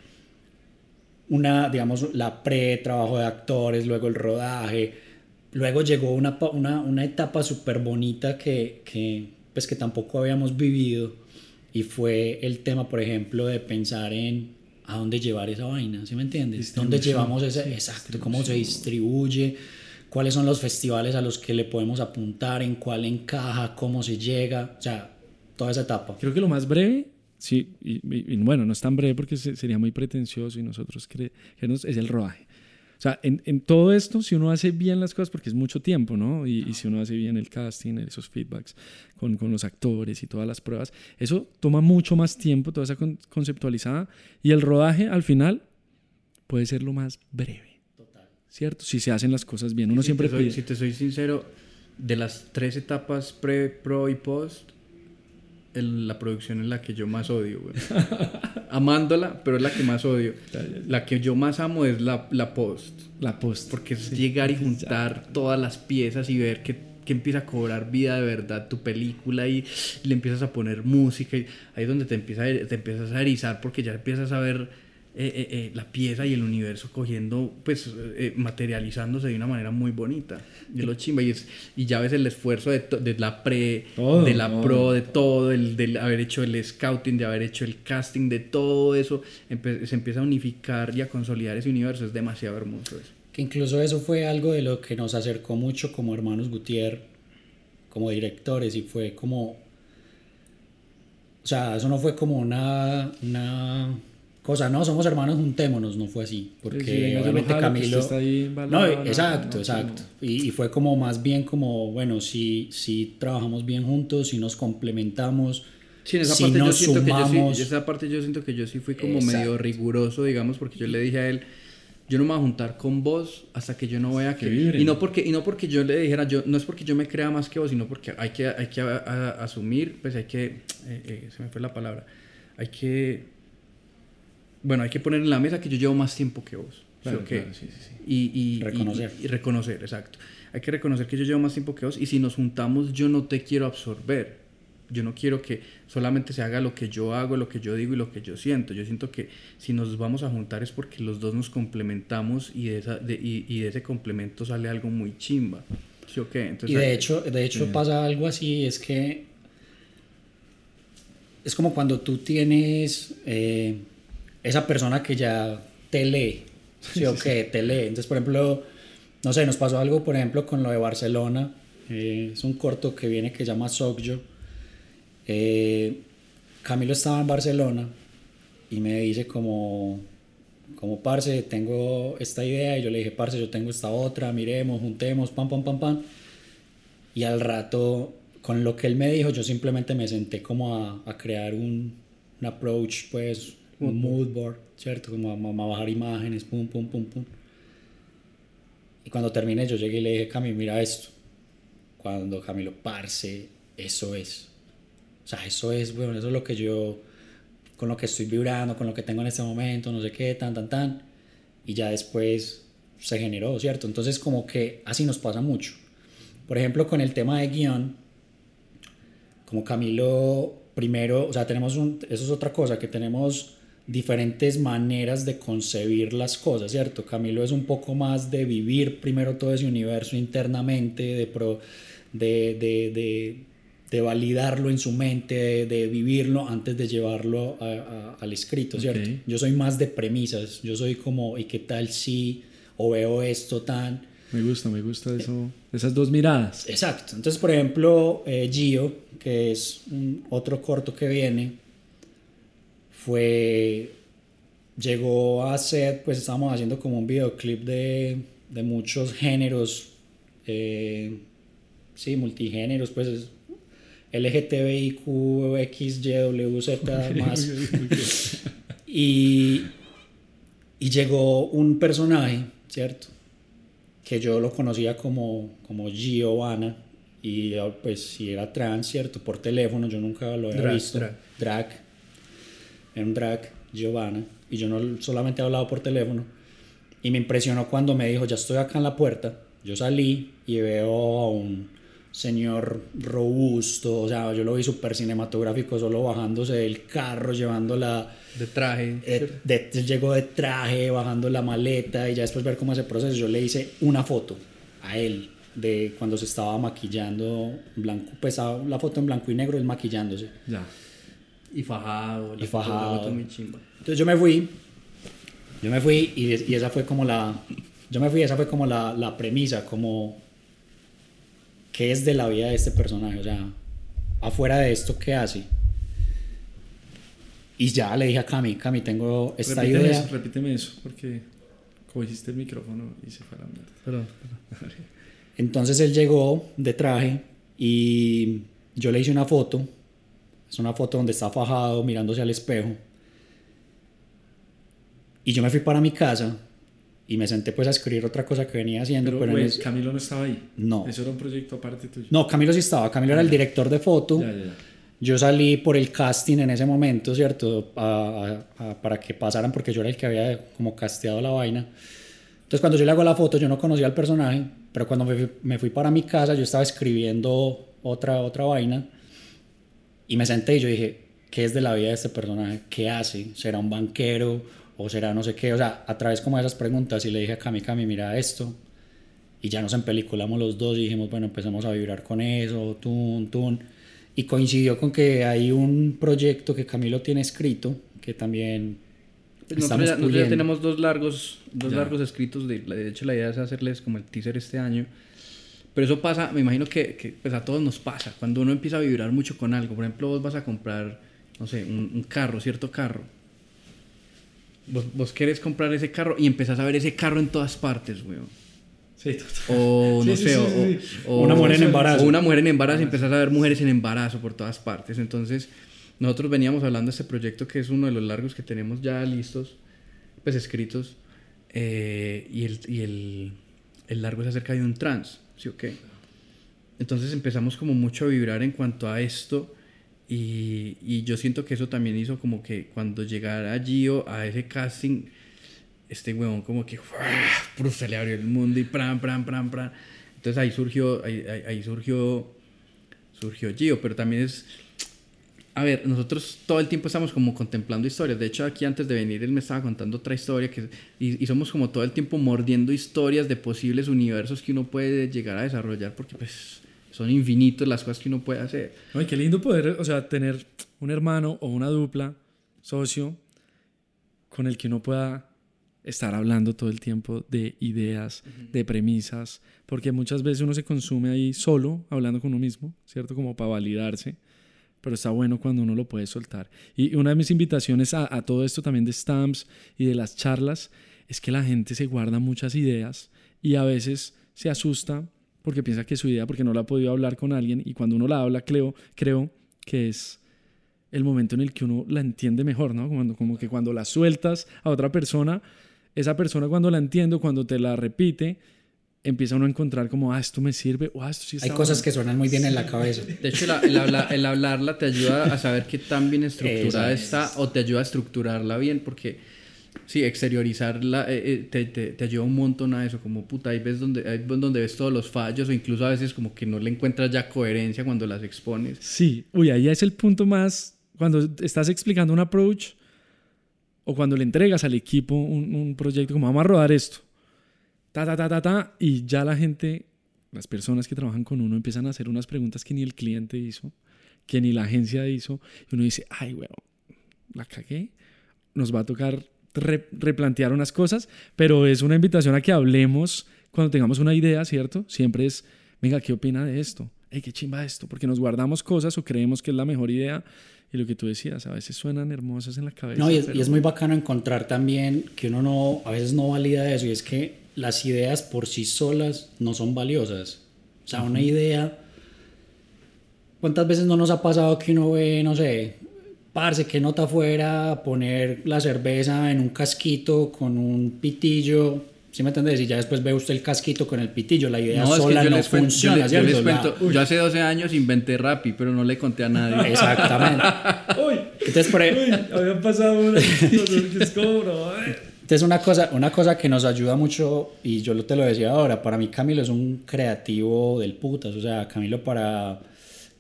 una, digamos, la pre-trabajo de actores, luego el rodaje, luego llegó una, una, una etapa súper bonita que, que, pues que tampoco habíamos vivido y fue el tema, por ejemplo, de pensar en a dónde llevar esa vaina, ¿sí me entiendes? ¿Dónde llevamos ese, exacto, cómo se distribuye, cuáles son los festivales a los que le podemos apuntar, en cuál encaja, cómo se llega, o sea, toda esa etapa. Creo que lo más breve, sí, y, y- y bueno, no es tan breve porque se- sería muy pretencioso y nosotros creemos, es el rodaje. O sea, en, en todo esto, si uno hace bien las cosas, porque es mucho tiempo, ¿no? Y, y si uno hace bien el casting, esos feedbacks con, con los actores y todas las pruebas, eso toma mucho más tiempo, toda esa con- conceptualizada. Y el rodaje, al final, puede ser lo más breve. ¿Cierto? Si se hacen las cosas bien. Uno Si siempre te soy, pide- si te soy sincero, de las tres etapas pre, pro y post, el- la producción es la que yo más odio, güey. Amándola, pero es la que más odio. La que yo más amo es la, la post. la post. Porque es llegar y juntar todas las piezas y ver que, que empieza a cobrar vida de verdad tu película y, le empiezas a poner música y ahí es donde te, empieza, te empiezas a erizar porque ya empiezas a ver eh, eh, eh, la pieza y el universo cogiendo, pues eh, materializándose de una manera muy bonita. Y lo chimba y, es, y ya ves el esfuerzo de, to- de la pre, Todo, de la todo. pro, de todo, el, del haber hecho el scouting, de haber hecho el casting, de todo eso, se empieza a unificar y a consolidar ese universo. Es demasiado hermoso eso. Que incluso eso fue algo de lo que nos acercó mucho como hermanos Gutiérrez, como directores, y fue como. O sea, eso no fue como una, una cosa, no, somos hermanos, juntémonos, no fue así. Porque Sí, obviamente Camilo. está ahí no, exacto, no, exacto. Y, y fue como más bien como, bueno, si, si trabajamos bien juntos, si nos complementamos. Sí, en esa si parte yo siento que yo sumamos. sí, esa parte yo siento que yo sí fui como Exacto. medio riguroso, digamos, porque yo le dije a él, yo no me voy a juntar con vos hasta que yo no vea que, y no porque y no porque yo le dijera, yo no es porque yo me crea más que vos, sino porque hay que hay que a- a- asumir, pues hay que eh, eh, se me fue la palabra. Hay que bueno, hay que poner en la mesa que yo llevo más tiempo que vos. ¿sí Claro, o qué? claro, sí, sí. Y, y- Reconocer. Y, y reconocer, exacto. Hay que reconocer que yo llevo más tiempo que vos y si nos juntamos yo no te quiero absorber. Yo no quiero que solamente se haga lo que yo hago, lo que yo digo y lo que yo siento. Yo siento que si nos vamos a juntar es porque los dos nos complementamos y de, esa, de- y, y de ese complemento sale algo muy chimba. ¿Sí o qué? Entonces, Y de hay- hecho, de hecho pasa algo así, es que es como cuando tú tienes eh, esa persona que ya te lee, ¿sí o qué? Te lee. Entonces, por ejemplo, no sé, nos pasó algo, por ejemplo, con lo de Barcelona. eh, es un corto que viene que se llama Sokjo. Eh, Camilo estaba en Barcelona y me dice como, como, parce, tengo esta idea. Y yo le dije, parce, yo tengo esta otra, miremos, juntemos, pam, pam, pam, pam. Y al rato, con lo que él me dijo, yo simplemente me senté como a, a crear un, un approach, pues, un mood board, ¿cierto? Como a, a bajar imágenes, pum, pum, pum, pum. Y cuando terminé, yo llegué y le dije, Cami, mira esto. Cuando Camilo, parce, eso es. O sea, eso es, bueno, eso es lo que yo, con lo que estoy vibrando, con lo que tengo en este momento, no sé qué, tan, tan, tan. Y ya después se generó, ¿cierto? Entonces como que así nos pasa mucho. Por ejemplo, con el tema de guion, como Camilo, primero, o sea, tenemos un, eso es otra cosa, que tenemos diferentes maneras de concebir las cosas, ¿cierto? Camilo es un poco más de vivir primero todo ese universo internamente, de, pro, de, de, de, de validarlo en su mente, de, vivirlo antes de llevarlo a- a- al escrito, ¿cierto? Ok. Yo soy más de premisas, yo soy como, ¿y qué tal si? O veo esto tan... Me gusta, me gusta eso, esas dos miradas. Exacto. Entonces, por ejemplo, eh, Gio, que es un otro corto que viene, fue. Llegó a ser, pues estábamos haciendo como un videoclip de, de muchos géneros, eh, sí, multigéneros, pues es LGTBIQ, X, Y, W, Z, más. Y, y llegó un personaje, ¿cierto? Que yo lo conocía como, como Giovanna. Y pues si era trans, ¿cierto? Por teléfono, yo nunca lo había Drag, visto. drag. Drag. Era un drag, Giovanna. Y yo no solamente he hablado por teléfono. Y me impresionó cuando me dijo, ya estoy acá en la puerta. Yo salí y veo a un señor robusto, o sea, yo lo vi súper cinematográfico, solo bajándose del carro, llevando la... de traje. eh, de- llegó de traje, bajando la maleta y ya después ver cómo es el proceso, yo le hice una foto a él de cuando se estaba maquillando, blanco, pues la foto en blanco y negro, él maquillándose. Ya. Y fajado. Y fajado. muy chimba. Entonces yo me fui, yo me fui y, y esa fue como la, yo me fui, esa fue como la, la premisa, como qué es de la vida de este personaje, o sea, afuera de esto, ¿qué hace? Y ya le dije a Cami, Cami, tengo esta repíteme idea. Eso, repíteme eso, porque cogiste el micrófono y se fue a la mierda. Perdón, perdón. Entonces él llegó de traje y yo le hice una foto. Es una foto donde está fajado mirándose al espejo. Y yo me fui para mi casa y me senté pues a escribir otra cosa que venía haciendo. Pero, Pero, güey, ese- Camilo no estaba ahí. No. Eso era un proyecto aparte tuyo. No, Camilo sí estaba. Camilo era el director de foto. Ya, ya, ya. Yo salí por el casting en ese momento, ¿cierto? A- a- a- para que pasaran, porque yo era el que había como casteado la vaina. Entonces, cuando yo le hago la foto, yo no conocía al personaje, pero cuando me me fui para mi casa, yo estaba escribiendo otra, otra vaina y me senté y yo dije, ¿qué es de la vida de este personaje? ¿Qué hace? ¿Será un banquero? ¿O será no sé qué? O sea, a través como de esas preguntas y le dije a Cami, Cami, mira esto. Y ya nos empeliculamos los dos y dijimos, bueno, empezamos a vibrar con eso, tun, tun. Y coincidió con que hay un proyecto que Camilo tiene escrito, que también Nosotros, ya, nosotros ya tenemos dos largos, dos Ya. largos escritos. De, de hecho, la idea es hacerles como el teaser este año. Pero eso pasa, me imagino que, que, pues a todos nos pasa. Cuando uno empieza a vibrar mucho con algo. Por ejemplo, vos vas a comprar, no sé, un, un carro, cierto carro. Vos, vos querés comprar ese carro y empezás a ver ese carro en todas partes, weón. Sí, total. O no Sí, sé, sí, o, sí, sí. o- Una mujer en embarazo. O una mujer en embarazo y empezás a ver mujeres en embarazo por todas partes. Entonces, nosotros veníamos hablando de este proyecto que es uno de los largos que tenemos ya listos, pues escritos. eh, y el, y el, el largo es acerca de un trans, ¿sí o qué? Entonces empezamos como mucho a vibrar en cuanto a esto. Y, y yo siento que eso también hizo como que cuando llegara Gio a ese casting, este huevón como que ¡fua! se le abrió el mundo y pran, pran, pran, pran. Entonces ahí surgió, ahí- ahí surgió, surgió Gio, pero también es, a ver, nosotros todo el tiempo estamos como contemplando historias. De hecho, aquí antes de venir él me estaba contando otra historia que, y, y somos como todo el tiempo mordiendo historias de posibles universos que uno puede llegar a desarrollar porque pues son infinitos las cosas que uno puede hacer. Ay, qué lindo poder, o sea, tener un hermano o una dupla, socio, con el que uno pueda estar hablando todo el tiempo de ideas, de premisas, porque muchas veces uno se consume ahí solo, hablando con uno mismo, ¿cierto? Como para validarse, pero está bueno cuando uno lo puede soltar. Y una de mis invitaciones a, todo esto también de stamps y de las charlas es que la gente se guarda muchas ideas y a veces se asusta porque piensa que su idea, porque no la ha podido hablar con alguien y cuando uno la habla, creo, creo que es el momento en el que uno la entiende mejor, ¿no? Cuando, como que cuando la sueltas a otra persona, esa persona cuando la entiende, cuando te la repite, empieza uno a encontrar como, ah, esto me sirve, o ah, esto sí está hay cosas bueno". que suenan muy bien en la cabeza. De hecho, la- el, habla- el hablarla te ayuda a saber qué tan bien estructurada Exacto. está o te ayuda a estructurarla bien porque, sí, exteriorizarla eh, eh, te, te, te ayuda un montón a eso, como puta, ahí ves donde, ahí ves donde ves todos los fallos o incluso a veces como que no le encuentras ya coherencia cuando las expones. Sí, uy, ahí es el punto más, cuando estás explicando un approach o cuando le entregas al equipo un, un proyecto, como vamos a rodar esto, ta, ta, ta, ta, ta, y ya la gente, las personas que trabajan con uno empiezan a hacer unas preguntas que ni el cliente hizo, que ni la agencia hizo, y uno dice, ay, weón, la cagué, nos va a tocar re- replantear unas cosas, pero es una invitación a que hablemos cuando tengamos una idea, ¿cierto? Siempre es, venga, ¿qué opina de esto? Hey, qué chimba esto, porque nos guardamos cosas o creemos que es la mejor idea y lo que tú decías, a veces suenan hermosas en la cabeza. No, y es, pero- y es muy bacano encontrar también que uno no, a veces no valida eso, y es que las ideas por sí solas no son valiosas. O sea, una idea. ¿Cuántas veces no nos ha pasado que uno ve, no sé, parce, que nota fuera poner la cerveza en un casquito con un pitillo? ¿Sí me entendés? Y ya después ve usted el casquito con el pitillo. La idea es que sola yo no les cuen- yo funciona, les- yo les cuento, yo hace 12 años inventé Rappi, pero no le conté a nadie. Exactamente. Uy, Entonces, por ahí- uy, habían pasado unas Entonces una cosa, una cosa que nos ayuda mucho, y yo te lo decía ahora, para mí Camilo es un creativo del putas, o sea, Camilo para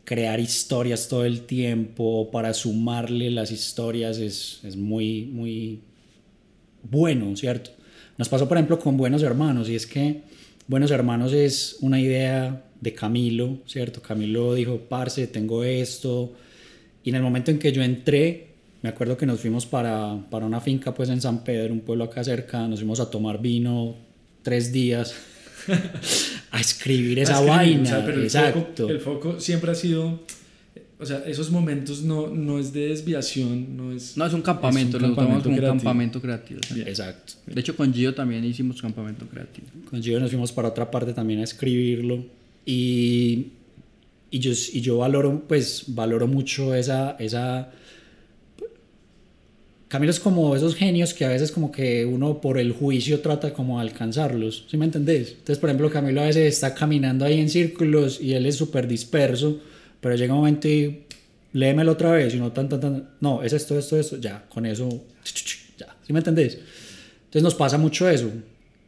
crear historias todo el tiempo, para sumarle las historias es, es muy, muy bueno, ¿cierto? Nos pasó, por ejemplo, con Buenos Hermanos, y es que Buenos Hermanos es una idea de Camilo, ¿cierto? Camilo dijo, parce, tengo esto. Y en el momento en que yo entré, me acuerdo que nos fuimos para, para una finca pues en San Pedro, un pueblo acá cerca, nos fuimos a tomar vino tres días a escribir esa vaina. el Exacto. Foco, el foco siempre ha sido o sea, esos momentos no, no es de desviación, no es... No, es un campamento, es un lo tomamos como campamento un campamento creativo. Exacto. De hecho, con Gio también hicimos campamento creativo. Con Gio nos fuimos para otra parte también a escribirlo. Y, y, yo, y yo valoro, pues, valoro mucho esa, esa... Camilo es como esos genios que a veces como que uno por el juicio trata como de alcanzarlos, ¿sí me entendés? Entonces, por ejemplo, Camilo a veces está caminando ahí en círculos y él es súper disperso pero llega un momento y léemelo otra vez y no tan, tan, tan, no, es esto, esto, esto, ya, con eso, ya, ¿sí me entendés? Entonces nos pasa mucho eso,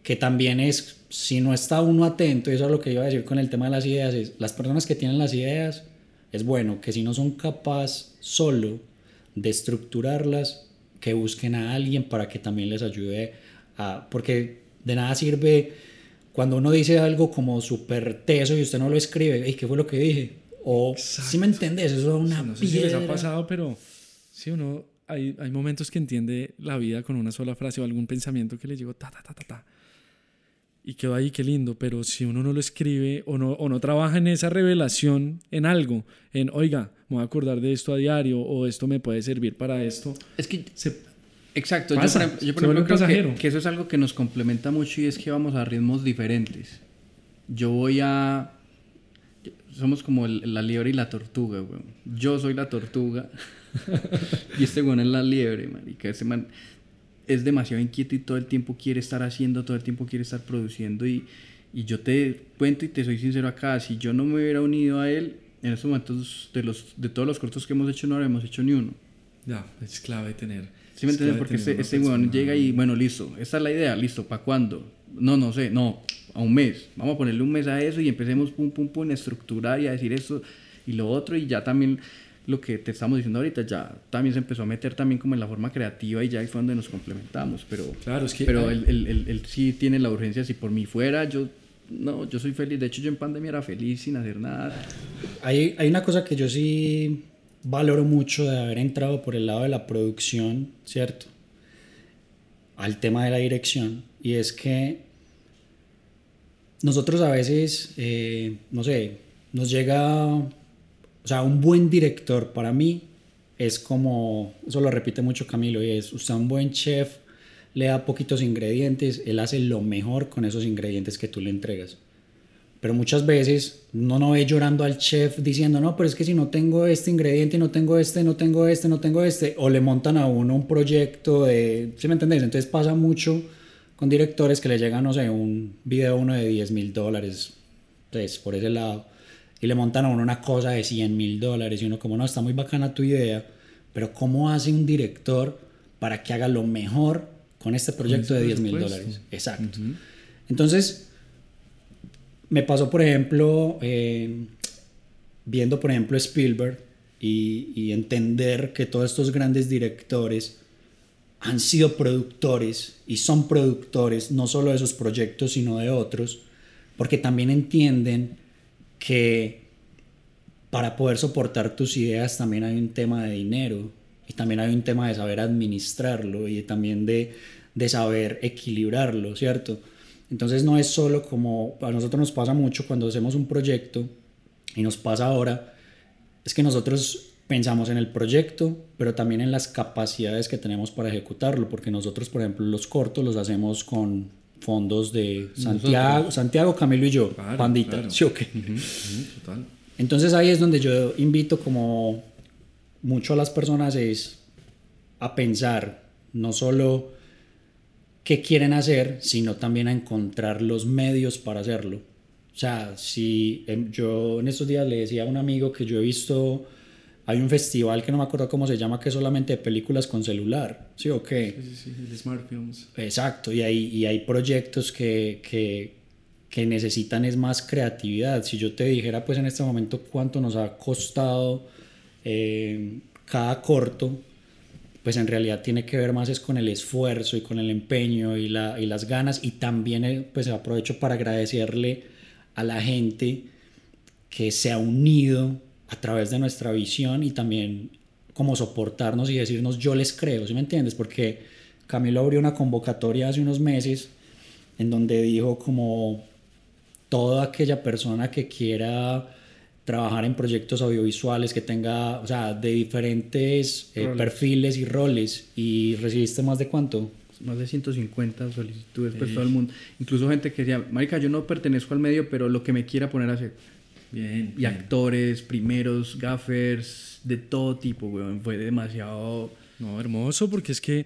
que también es, si no está uno atento, y eso es lo que iba a decir con el tema de las ideas, es las personas que tienen las ideas, es bueno que si no son capaces solo de estructurarlas, que busquen a alguien para que también les ayude a, porque de nada sirve cuando uno dice algo como súper teso y usted no lo escribe, ¿y qué fue lo que dije? O, si me entiendes, eso es una no sé si les ha pasado, pero si uno, hay, hay momentos que entiende la vida con una sola frase o algún pensamiento que le llegó ta, ta, ta, ta, ta. Y quedó ahí, qué lindo, pero si uno no lo escribe o no, o no trabaja en esa revelación, en algo, en, oiga, me voy a acordar de esto a diario o esto me puede servir para esto. Es que... exacto, yo por, yo por ejemplo creo que, que eso es algo que nos complementa mucho y es que vamos a ritmos diferentes. Yo voy a somos como la liebre y la tortuga, güey. Yo soy la tortuga y este güey es la liebre, marica. Ese man es demasiado inquieto y todo el tiempo quiere estar haciendo, todo el tiempo quiere estar produciendo y, y yo te cuento y te soy sincero acá, si yo no me hubiera unido a él, en estos momentos de, los, de todos los cortos que hemos hecho no habríamos hecho ni uno. Ya, es clave tener. ¿Sí me entiendes? Porque este, este weón llega y, bueno, listo, esta es la idea, listo, ¿para cuándo? No, no sé, no, a un mes. Vamos a ponerle un mes a eso y empecemos pum, pum, pum, a estructurar y a decir esto y lo otro y ya también lo que te estamos diciendo ahorita ya también se empezó a meter también como en la forma creativa y ya ahí fue donde nos complementamos pero claro es que pero él, él, él, sí tiene la urgencia si por mí fuera yo no yo soy feliz. De hecho yo en pandemia era feliz sin hacer nada. Hay, hay una cosa que yo sí valoro mucho de haber entrado por el lado de la producción cierto al tema de la dirección y es que nosotros a veces, eh, no sé, nos llega, o sea, un buen director para mí es como, eso lo repite mucho Camilo, y es, usted un buen chef le da poquitos ingredientes, él hace lo mejor con esos ingredientes que tú le entregas. Pero muchas veces uno no ve llorando al chef diciendo, no, pero es que si no tengo este ingrediente, no tengo este, no tengo este, no tengo este, o le montan a uno un proyecto de, ¿sí me entendés? Entonces pasa mucho con directores que le llegan, no sé, un video uno de 10 mil dólares, entonces por ese lado, y le montan a uno una cosa de 100 mil dólares, y uno como, no, está muy bacana tu idea, pero ¿cómo hace un director para que haga lo mejor con este proyecto de 10 mil dólares? Exacto. Entonces, me pasó, por ejemplo, eh, viendo, por ejemplo, Spielberg y, y entender que todos estos grandes directores, han sido productores y son productores no solo de esos proyectos, sino de otros, porque también entienden que para poder soportar tus ideas también hay un tema de dinero y también hay un tema de saber administrarlo y también de, de saber equilibrarlo, ¿cierto? Entonces no es solo como a nosotros nos pasa mucho cuando hacemos un proyecto y nos pasa ahora, es que nosotros pensamos en el proyecto, pero también en las capacidades que tenemos para ejecutarlo, porque nosotros, por ejemplo, los cortos los hacemos con fondos de Santiago, Santiago Camilo y yo, pandita, ¿sí Entonces ahí es donde yo invito como mucho a las personas es a pensar no solo qué quieren hacer, sino también a encontrar los medios para hacerlo. O sea, si yo en estos días le decía a un amigo que yo he visto hay un festival que no me acuerdo cómo se llama, que es solamente de películas con celular, ¿sí o qué? Sí, sí, sí, Smart Films. Exacto, y hay, y hay proyectos que, que, que, necesitan es más creatividad. Si yo te dijera, pues en este momento, cuánto nos ha costado eh, cada corto, pues en realidad tiene que ver más es con el esfuerzo y con el empeño y, la, y las ganas y también eh, pues aprovecho para agradecerle a la gente que se ha unido a través de nuestra visión y también como soportarnos y decirnos yo les creo, ¿sí me entiendes? Porque Camilo abrió una convocatoria hace unos meses en donde dijo como toda aquella persona que quiera trabajar en proyectos audiovisuales que tenga, o sea, de diferentes eh, perfiles y roles. ¿Y recibiste más de cuánto? Más de 150 solicitudes, pues todo el mundo. Incluso gente que decía, Marica, yo no pertenezco al medio, pero lo que me quiera poner a hacer. Bien. Y actores, primeros, gaffers, de todo tipo, weón. Fue demasiado. No, hermoso, porque es que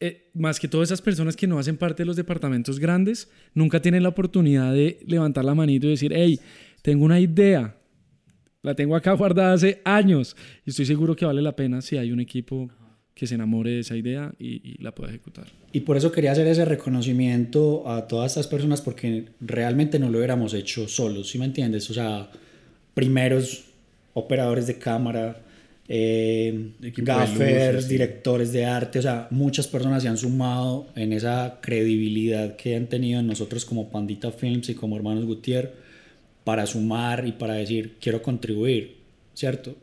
eh, más que todas esas personas que no hacen parte de los departamentos grandes, nunca tienen la oportunidad de levantar la manito y decir, hey, tengo una idea, la tengo acá guardada hace años y estoy seguro que vale la pena si hay un equipo que se enamore de esa idea y, la pueda ejecutar. Y por eso quería hacer ese reconocimiento a todas estas personas porque realmente no lo hubiéramos hecho solos, ¿sí me entiendes? O sea, primeros operadores de cámara, eh, gaffers, directores de arte, o sea, muchas personas se han sumado en esa credibilidad que han tenido en nosotros como Pandita Films y como Hermanos Gutiérrez para sumar y para decir, quiero contribuir, ¿cierto?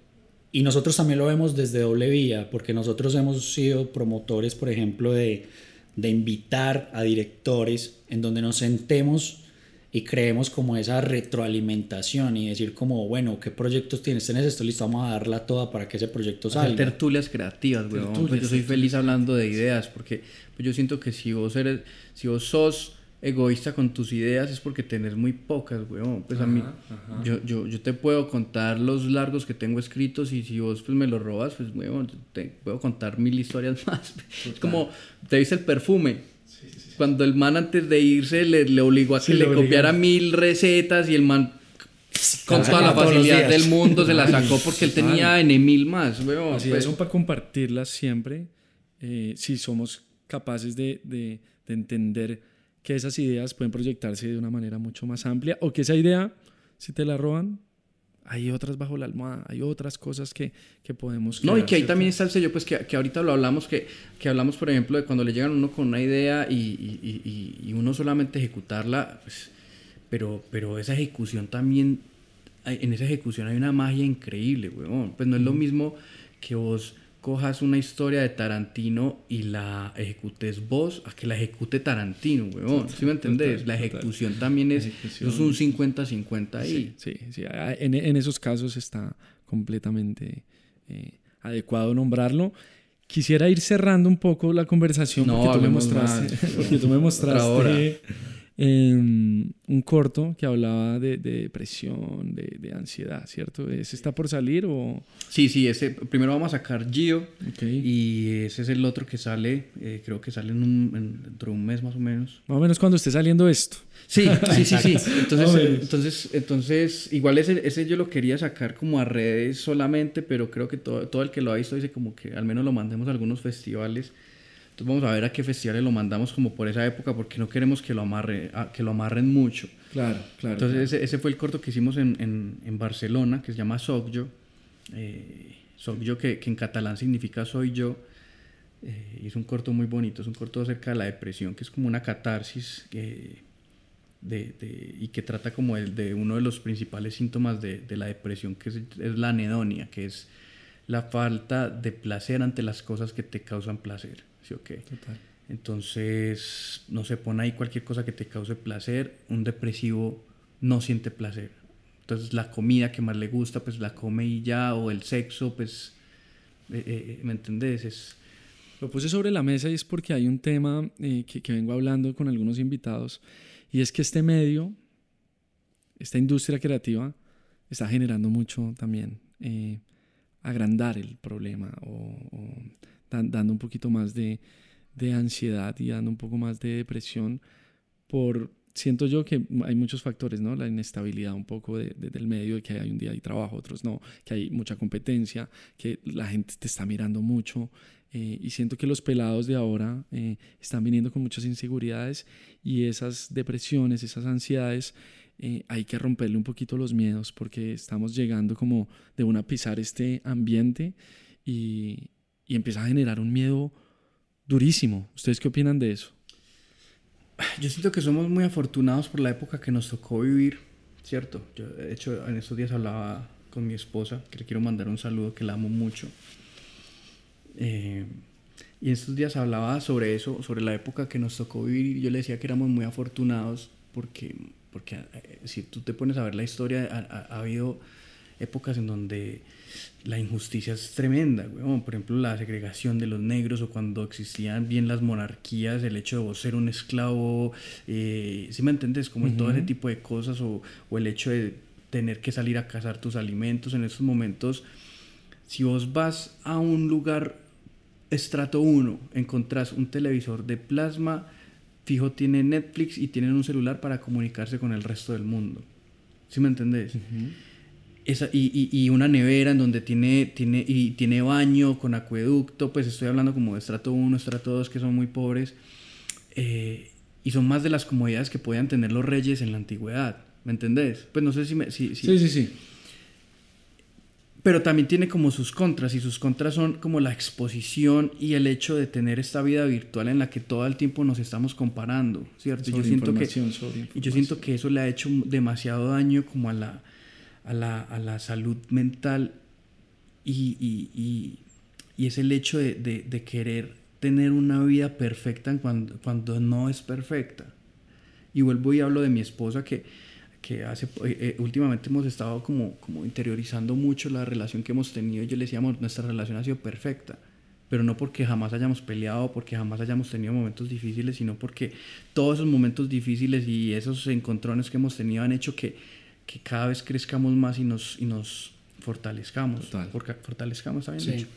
Y nosotros también lo vemos desde doble vía, porque nosotros hemos sido promotores, por ejemplo, de, de invitar a directores en donde nos sentemos y creemos como esa retroalimentación y decir como, bueno, ¿qué proyectos tienes? ¿Tienes esto? Listo, vamos a darla toda para que ese proyecto salga. Hacer tertulias creativas, güey. Pues yo soy feliz hablando de ideas porque pues yo siento que si vos eres, si vos sos egoísta con tus ideas es porque tenés muy pocas, weón. Pues a mí, yo, yo, yo te puedo contar los largos que tengo escritos y si vos pues me los robas, pues weón, te puedo contar mil historias más. Es como, te dice el perfume. Cuando el man antes de irse le, le obligó a que le copiara mil recetas y el man con toda la facilidad del mundo se la sacó porque él tenía N mil más, weón. Así pues. son para compartirlas siempre. Eh, si somos capaces de, de, de entender que esas ideas pueden proyectarse de una manera mucho más amplia o que esa idea, si te la roban, hay otras bajo la almohada, hay otras cosas que, que podemos... no, y que ahí también está el sello, pues que, que, ahorita lo hablamos, que, que hablamos, por ejemplo, de cuando le llegan a uno con una idea y, y, y, uno solamente ejecutarla, pues, pero, pero esa ejecución también, en esa ejecución hay una magia increíble, weón. Pues no es lo mismo que vos cojas una historia de Tarantino y la ejecutes vos a que la ejecute Tarantino, weón. ¿Sí me entendés? la ejecución también es, es un 50-50 ahí. Sí, sí, En, en, esos casos está completamente eh, adecuado nombrarlo. Quisiera ir cerrando un poco la conversación porque tú me mostraste, porque tú me mostraste un corto que hablaba de, depresión, de, ansiedad, ¿cierto? ¿Ese está por salir o...? Sí, sí, ese, primero vamos a sacar Gio y ese es el otro que sale, eh, creo que sale en un, dentro de un mes más o menos. Más o menos cuando esté saliendo esto. Sí, sí, sí, sí. Entonces, entonces, entonces, igual ese, ese yo lo quería sacar como a redes solamente, pero creo que todo, todo el que lo ha visto dice como que al menos lo mandemos a algunos festivales entonces vamos a ver a qué festivales lo mandamos como por esa época porque no queremos que lo, amarre, que lo amarren mucho. Claro, claro. Entonces Ese, fue el corto que hicimos en, en, en Barcelona que se llama Sogyo. Eh, Sogyo que, que, en catalán significa soy yo. Eh, y es un corto muy bonito, es un corto acerca de la depresión que es como una catarsis de, de, y que trata como el, de uno de los principales síntomas de, de la depresión que es, es la anedonia, que es la falta de placer ante las cosas que te causan placer. ¿Sí o Entonces, no se pone ahí cualquier cosa que te cause placer. Un depresivo no siente placer. Entonces, la comida que más le gusta, pues la come y ya, o el sexo, pues, eh, eh, ¿me entendés? Es... Lo puse sobre la mesa y es porque hay un tema eh, que, que vengo hablando con algunos invitados, y es que este medio, esta industria creativa, está generando mucho también agrandar el problema o, dando un poquito más de, de, ansiedad y dando un poco más de depresión por siento yo que hay muchos factores, ¿no? La inestabilidad un poco de, del medio, que hay un día hay trabajo, otros no, que hay mucha competencia, que la gente te está mirando mucho. Eh, y siento que los pelados de ahora eh, están viniendo con muchas inseguridades y esas depresiones, esas ansiedades, eh, hay que romperle un poquito los miedos porque estamos llegando como de una pisar este ambiente y, y empieza a generar un miedo durísimo. ¿Ustedes qué opinan de eso? Yo siento que somos muy afortunados por la época que nos tocó vivir, ¿cierto? Yo, de hecho, en estos días hablaba con mi esposa, que le quiero mandar un saludo, que la amo mucho. Eh, y en estos días hablaba sobre eso, sobre la época que nos tocó vivir, y yo le decía que éramos muy afortunados porque, porque eh, si tú te pones a ver la historia, ha, ha habido épocas en donde la injusticia es tremenda, por ejemplo la segregación de los negros o cuando existían bien las monarquías, el hecho de vos ser un esclavo, eh, si me entiendes? Como todo ese tipo de cosas o, o, el hecho de tener que salir a cazar tus alimentos en esos momentos, si vos vas a un lugar estrato 1, encontrás un televisor de plasma, fijo tiene Netflix y tienen un celular para comunicarse con el resto del mundo. ¿Sí me entendés? Y, y, una nevera en donde tiene, tiene, y tiene baño con acueducto, pues estoy hablando como de estrato 1, estrato 2, que son muy pobres, eh, y son más de las comodidades que podían tener los reyes en la antigüedad, ¿me entendés? Pues no sé si me... sí, sí, sí. Pero también tiene como sus contras, y sus contras son como la exposición y el hecho de tener esta vida virtual en la que todo el tiempo nos estamos comparando, ¿cierto? yo siento que, y yo siento que eso le ha hecho demasiado daño como a la a la, a la salud mental y, y, y, es el hecho de, de, querer tener una vida perfecta cuando, cuando no es perfecta. Y vuelvo y hablo de mi esposa que, que hace, eh, eh, últimamente hemos estado como, como interiorizando mucho la relación que hemos tenido. Yo le decíamos, nuestra relación ha sido perfecta, pero no porque jamás hayamos peleado, porque jamás hayamos tenido momentos difíciles, sino porque todos esos momentos difíciles y esos encontrones que hemos tenido han hecho que que cada vez crezcamos más y nos, y nos fortalezcamos. Porque fortalezcamos, también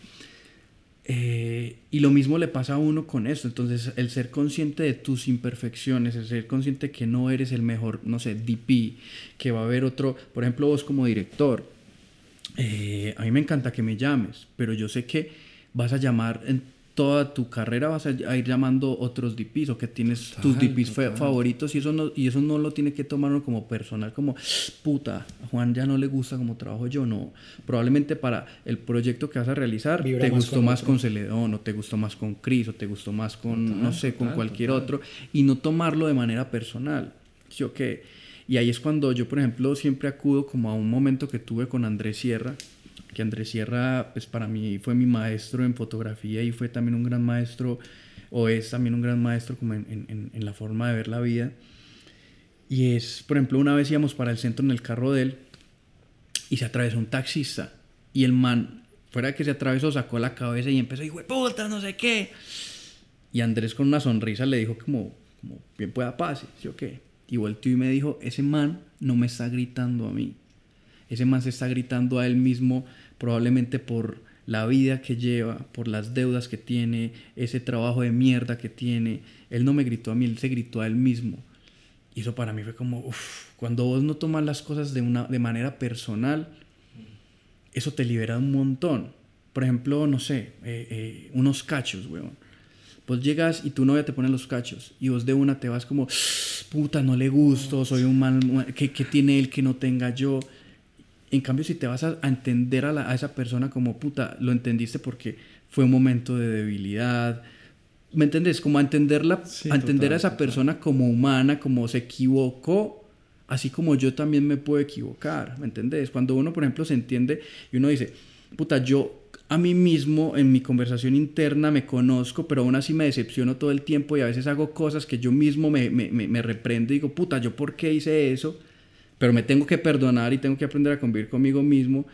eh, y lo mismo le pasa a uno con eso. Entonces, el ser consciente de tus imperfecciones, el ser consciente que no eres el mejor, no sé, DP, que va a haber otro, por ejemplo, vos como director, eh, a mí me encanta que me llames, pero yo sé que vas a llamar en toda tu carrera vas a ir llamando otros DPs o que tienes tus DPs favoritos y eso no y eso no lo tiene que tomar como personal como puta a Juan ya no le gusta como trabajo yo no. Probablemente para el proyecto que vas a realizar te gustó más con Celedón o te gustó más con Chris o te gustó más con no sé con cualquier otro y no tomarlo de manera personal. ¿sí o qué? y ahí es cuando yo por ejemplo siempre acudo como a un momento que tuve con Andrés Sierra que Andrés Sierra, pues para mí fue mi maestro en fotografía y fue también un gran maestro, o es también un gran maestro como en, la forma de ver la vida. Y es, por ejemplo, una vez íbamos para el centro en el carro de él y se atravesó un taxista y el man, fuera que se atravesó, sacó la cabeza y empezó, hijo de puta, no sé qué. Y Andrés con una sonrisa le dijo como, como bien pueda pase, ¿sí o qué? Y volteó y me dijo, ese man no me está gritando a mí. Ese man se está gritando a él mismo probablemente por la vida que lleva, por las deudas que tiene, ese trabajo de mierda que tiene. Él no me gritó a mí, él se gritó a él mismo. Y eso para mí fue como, uff, cuando vos no tomas las cosas de, una, de manera personal, eso te libera un montón. Por ejemplo, no sé, eh, eh, unos cachos, weón. Vos llegas y tu novia te pone los cachos y vos de una te vas como, puta, no le gusto, soy un mal, ¿qué, qué tiene él que no tenga yo? En cambio, si te vas a, entender a, esa persona como puta, lo entendiste porque fue un momento de debilidad. ¿Me entendés? Como a entenderla, a entender a esa persona como humana, como se equivocó, así como yo también me puedo equivocar. ¿Me entendés? Cuando uno, por ejemplo, se entiende y uno dice, puta, yo a mí mismo en mi conversación interna me conozco, pero aún así me decepciono todo el tiempo y a veces hago cosas que yo mismo me, me, me, me reprendo y digo, puta, ¿yo por qué hice eso? Pero me tengo que perdonar y tengo que aprender a convivir conmigo mismo.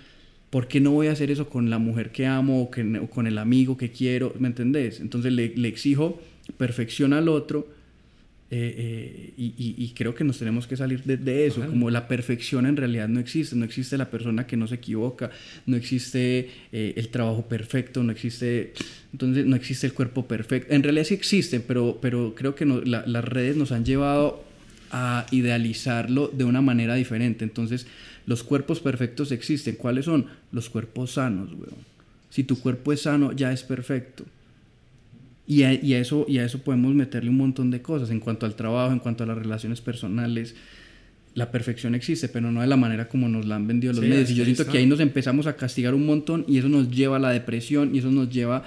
¿Por qué no voy a hacer eso con la mujer que amo o, que, con el amigo que quiero? ¿Me entendés? Entonces le, le exijo perfección al otro eh, eh, y, y, creo que nos tenemos que salir de, eso. Como la perfección en realidad no existe. No existe la persona que no se equivoca, no existe eh, el trabajo perfecto, no existe, entonces, no existe el cuerpo perfecto. En realidad sí existen, pero, pero creo que las redes nos han llevado a idealizarlo de una manera diferente. Entonces, los cuerpos perfectos existen. ¿Cuáles son? Los cuerpos sanos, weón. Si tu cuerpo es sano, ya es perfecto. Y a, y eso, y a eso podemos meterle un montón de cosas en cuanto al trabajo, en cuanto a las relaciones personales. La perfección existe, pero no de la manera como nos la han vendido los medios. Y yo siento que ahí nos empezamos a castigar un montón y eso nos lleva a la depresión y eso nos lleva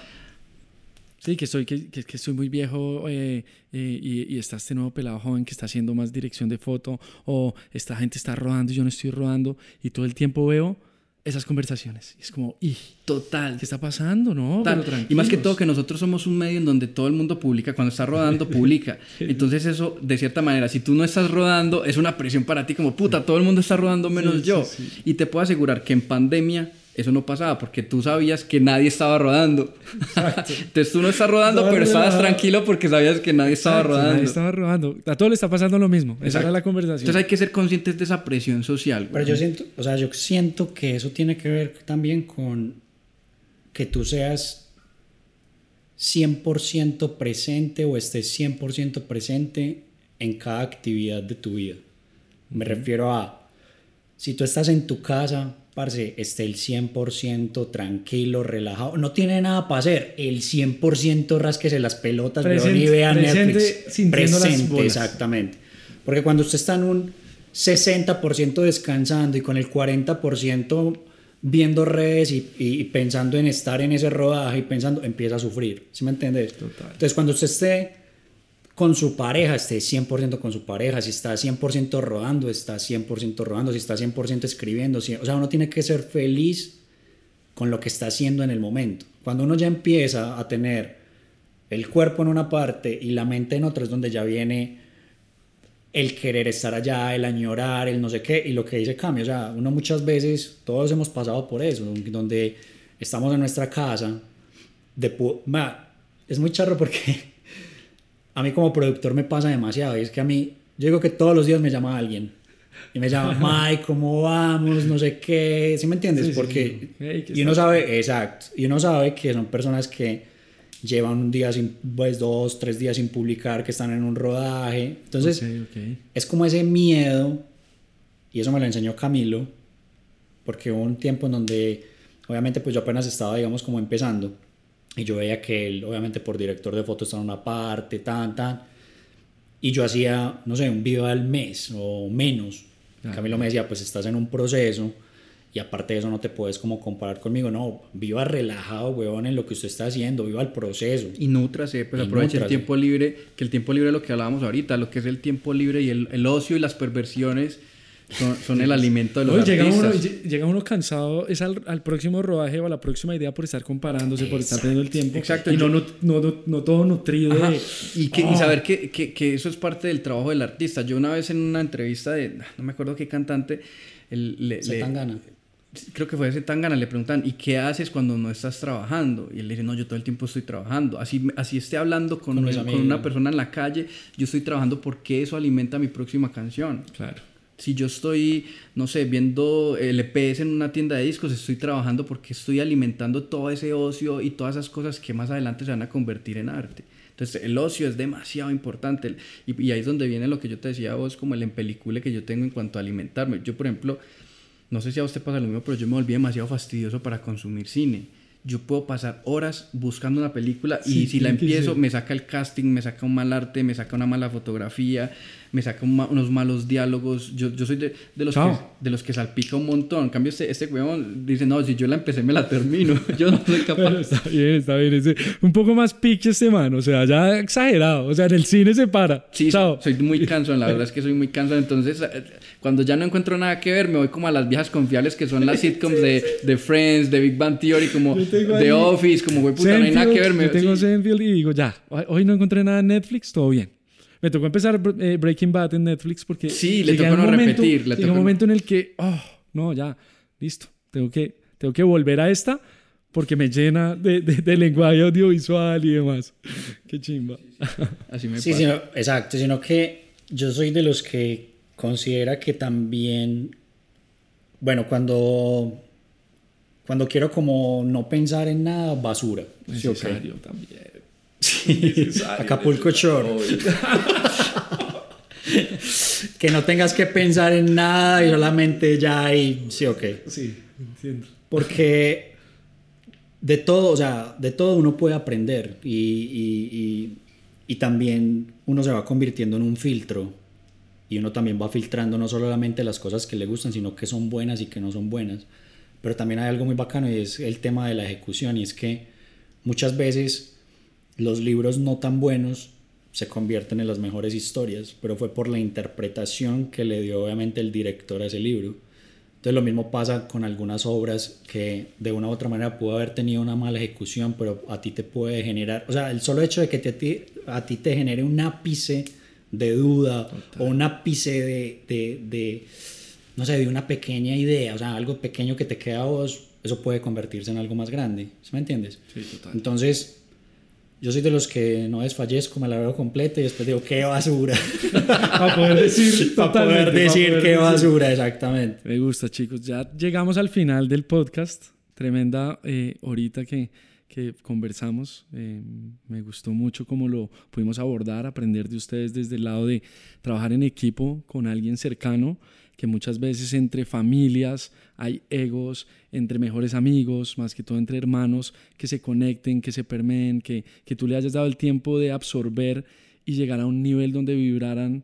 Sí, que soy, que, que, que soy muy viejo eh, eh, y, y, está este nuevo pelado joven que está haciendo más dirección de foto o esta gente está rodando y yo no estoy rodando y todo el tiempo veo esas conversaciones. Y es como, y total. ¿Qué está pasando? No, pero Y más que todo que nosotros somos un medio en donde todo el mundo publica, cuando está rodando, publica. Entonces eso, de cierta manera, si tú no estás rodando, es una presión para ti como, puta, todo el mundo está rodando menos Sí, yo. sí, sí. Y te puedo asegurar que en pandemia eso no pasaba porque tú sabías que nadie estaba rodando. Entonces tú no estás rodando, pero estabas tranquilo porque sabías que nadie estaba Exacto, nadie rodando. estaba rodando. A todos le está pasando lo mismo. Esa era la conversación. Entonces hay que ser conscientes de esa presión social. Pero yo siento, o sea, yo siento que eso tiene que ver también con que tú seas 100% presente o estés 100% presente en cada actividad de tu vida. Me refiero a, si tú estás en tu casa, parce, esté el 100% tranquilo, relajado, no tiene nada para hacer, el 100% rasquese las pelotas, weón, y vea Netflix. Presente, exactamente. Porque cuando usted está en un 60% descansando y con el 40% viendo redes y, y- y pensando en estar en ese rodaje y pensando, empieza a sufrir. ¿Sí me entiendes? Total. Entonces, cuando usted esté con su pareja, esté 100% con su pareja, si está 100% rodando, está 100% rodando, si está 100% escribiendo, si- o sea, uno tiene que ser feliz con lo que está haciendo en el momento. Cuando uno ya empieza a tener el cuerpo en una parte y la mente en otra es donde ya viene el querer estar allá, el añorar, el no sé qué, y lo que dice cambio. O sea, uno muchas veces, todos hemos pasado por eso, donde estamos en nuestra casa, de es muy charro porque a mí como productor me pasa demasiado, y es que a mí, yo digo que todos los días me llama alguien. Y me llama, Mike, ¿cómo vamos? No sé qué. ¿Sí me entiendes? Sí, sí, Porque. sí. Hey, ¿qué y uno sabe, exacto. Y uno sabe que son personas que llevan un día sin, pues dos, tres días sin publicar, que están en un rodaje. Entonces, Ok, ok. es como ese miedo, y eso me lo enseñó Camilo, porque hubo un tiempo en donde, obviamente, pues yo apenas estaba, digamos, como empezando, y yo veía que él, obviamente, por director de fotos estaba en una parte, tan, tan, y yo hacía, no sé, un video al mes o menos. Claro. Camilo me decía, pues estás en un proceso, y aparte de eso no te puedes como comparar conmigo, no, viva relajado, weón, en lo que usted está haciendo, viva el proceso. Y nútrase, pues Y aproveche el nútrase. tiempo libre, que el tiempo libre es lo que hablábamos ahorita, lo que es el tiempo libre y el, el ocio y las perversiones son, son el alimento de los y llega, uno, llega uno cansado es al, al próximo rodaje o a la próxima idea por estar comparándose, por estar teniendo el tiempo. exacto. Y no, Yo- no, no, no, no todo nutrido de... Y, que, y Oh. saber que, que, que eso es parte del trabajo del artista. Yo una vez en una entrevista de, no me acuerdo qué cantante, el- le, Se le- tan gana. creo que fue ese Tangana, le preguntan, ¿y qué haces cuando no estás trabajando? Y él le dice, no, yo todo el tiempo estoy trabajando. Así, así esté hablando con, Con una persona en la calle, yo estoy trabajando porque eso alimenta mi próxima canción. Claro. Si yo estoy, no sé, viendo LPs en una tienda de discos, estoy trabajando porque estoy alimentando todo ese ocio y todas esas cosas que más adelante se van a convertir en arte. Entonces, el ocio es demasiado importante. Y, y ahí es donde viene lo que yo te decía a vos, como el empelicule que yo tengo en cuanto a alimentarme. Yo, por ejemplo, no sé si a usted pasa lo mismo, pero yo me volví demasiado fastidioso para consumir cine. Yo puedo pasar horas buscando una película y Sí, si la empiezo, me saca el casting, me saca un mal arte, me saca una mala fotografía, me saca un ma- unos malos diálogos. Yo, yo soy de, de los que, de los que salpica un montón. En cambio, este, este weón dice, no, si yo la empecé, me la termino. Yo no soy capaz. Está bien, está bien. Un poco más pitch este man, o sea, ya exagerado. O sea, en el cine se para. Sí, Chao. soy muy cansón, la verdad es que soy muy cansón. Entonces, eh, cuando ya no encuentro nada que ver, me voy como a las viejas confiables que son las sitcoms de, de Friends, de Big Bang Theory, como The Office, como güey, puta, no hay nada que ver. Me- yo tengo sí. Seinfeld y digo, ya, hoy no encontré nada en Netflix, todo bien. Me tocó empezar eh, Breaking Bad en Netflix porque... Sí, le tocó un no momento- repetir, le tocó un momento en el que, oh, no, ya, listo, tengo que, tengo que volver a esta porque me llena de, de- de lenguaje audiovisual y demás. Qué chimba. Así me Sí, pasa. sino- exacto, sino que yo soy de los que considera que también, bueno, cuando, cuando quiero como no pensar en nada, basura. ¿sí o qué? Necesario también. Acapulco Shore. que no tengas que pensar en nada y solamente ya y sí, ok. Sí, entiendo. Porque de todo, o sea, de todo uno puede aprender y, y- y- y también uno se va convirtiendo en un filtro y uno también va filtrando no solamente las cosas que le gustan, sino que son buenas y que no son buenas. Pero también hay algo muy bacano y es el tema de la ejecución y es que muchas veces los libros no tan buenos se convierten en las mejores historias, pero fue por la interpretación que le dio obviamente el director a ese libro. Entonces lo mismo pasa con algunas obras que de una u otra manera pudo haber tenido una mala ejecución, pero a ti te puede generar, o sea, el solo hecho de que te, a ti te genere un ápice de duda o un ápice de, de, de, no sé, de una pequeña idea, o sea, algo pequeño que te queda a vos, eso puede convertirse en algo más grande, ¿sí me entiendes? Sí, total. Entonces, yo soy de los que no desfallezco, me la veo completa y después digo, qué basura. Para poder decir, Para poder decir para poder qué decir. basura, exactamente. Me gusta, chicos. Ya llegamos al final del podcast. Tremenda eh, horita que, que conversamos. Eh, me gustó mucho cómo lo pudimos abordar, aprender de ustedes desde el lado de trabajar en equipo con alguien cercano, que muchas veces entre familias hay egos, entre mejores amigos, más que todo entre hermanos, que se conecten, que se permeen, que, que tú le hayas dado el tiempo de absorber y llegar a un nivel donde vibraran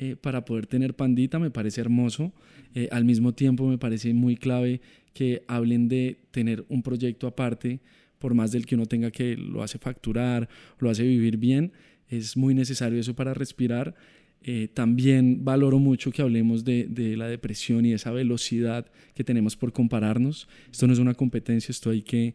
eh, para poder tener pandita me parece hermoso. Eh, al mismo tiempo me parece muy clave que hablen de tener un proyecto aparte, por más del que uno tenga que lo hace facturar, lo hace vivir bien. Es muy necesario eso para respirar. Eh, también valoro mucho que hablemos de, de la depresión y esa velocidad que tenemos por compararnos. Esto no es una competencia, esto hay que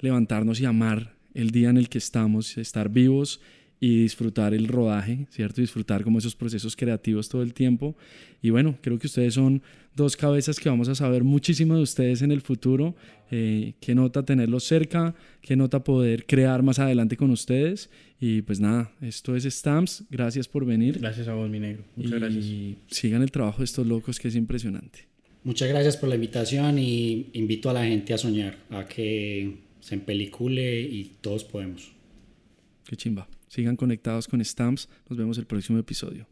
levantarnos y amar el día en el que estamos, estar vivos y disfrutar el rodaje, ¿cierto? Disfrutar como esos procesos creativos todo el tiempo. Y bueno, creo que ustedes son dos cabezas que vamos a saber muchísimo de ustedes en el futuro. Eh, qué nota tenerlos cerca, qué nota poder crear más adelante con ustedes. Y pues nada, esto es Stamps. Gracias por venir. Gracias a vos, mi negro. Muchas y gracias. sigan el trabajo de estos locos que es impresionante. Muchas gracias por la invitación y invito a la gente a soñar, a que se empelicule y todos podemos. Qué chimba. Sigan conectados con Stamps. Nos vemos el próximo episodio.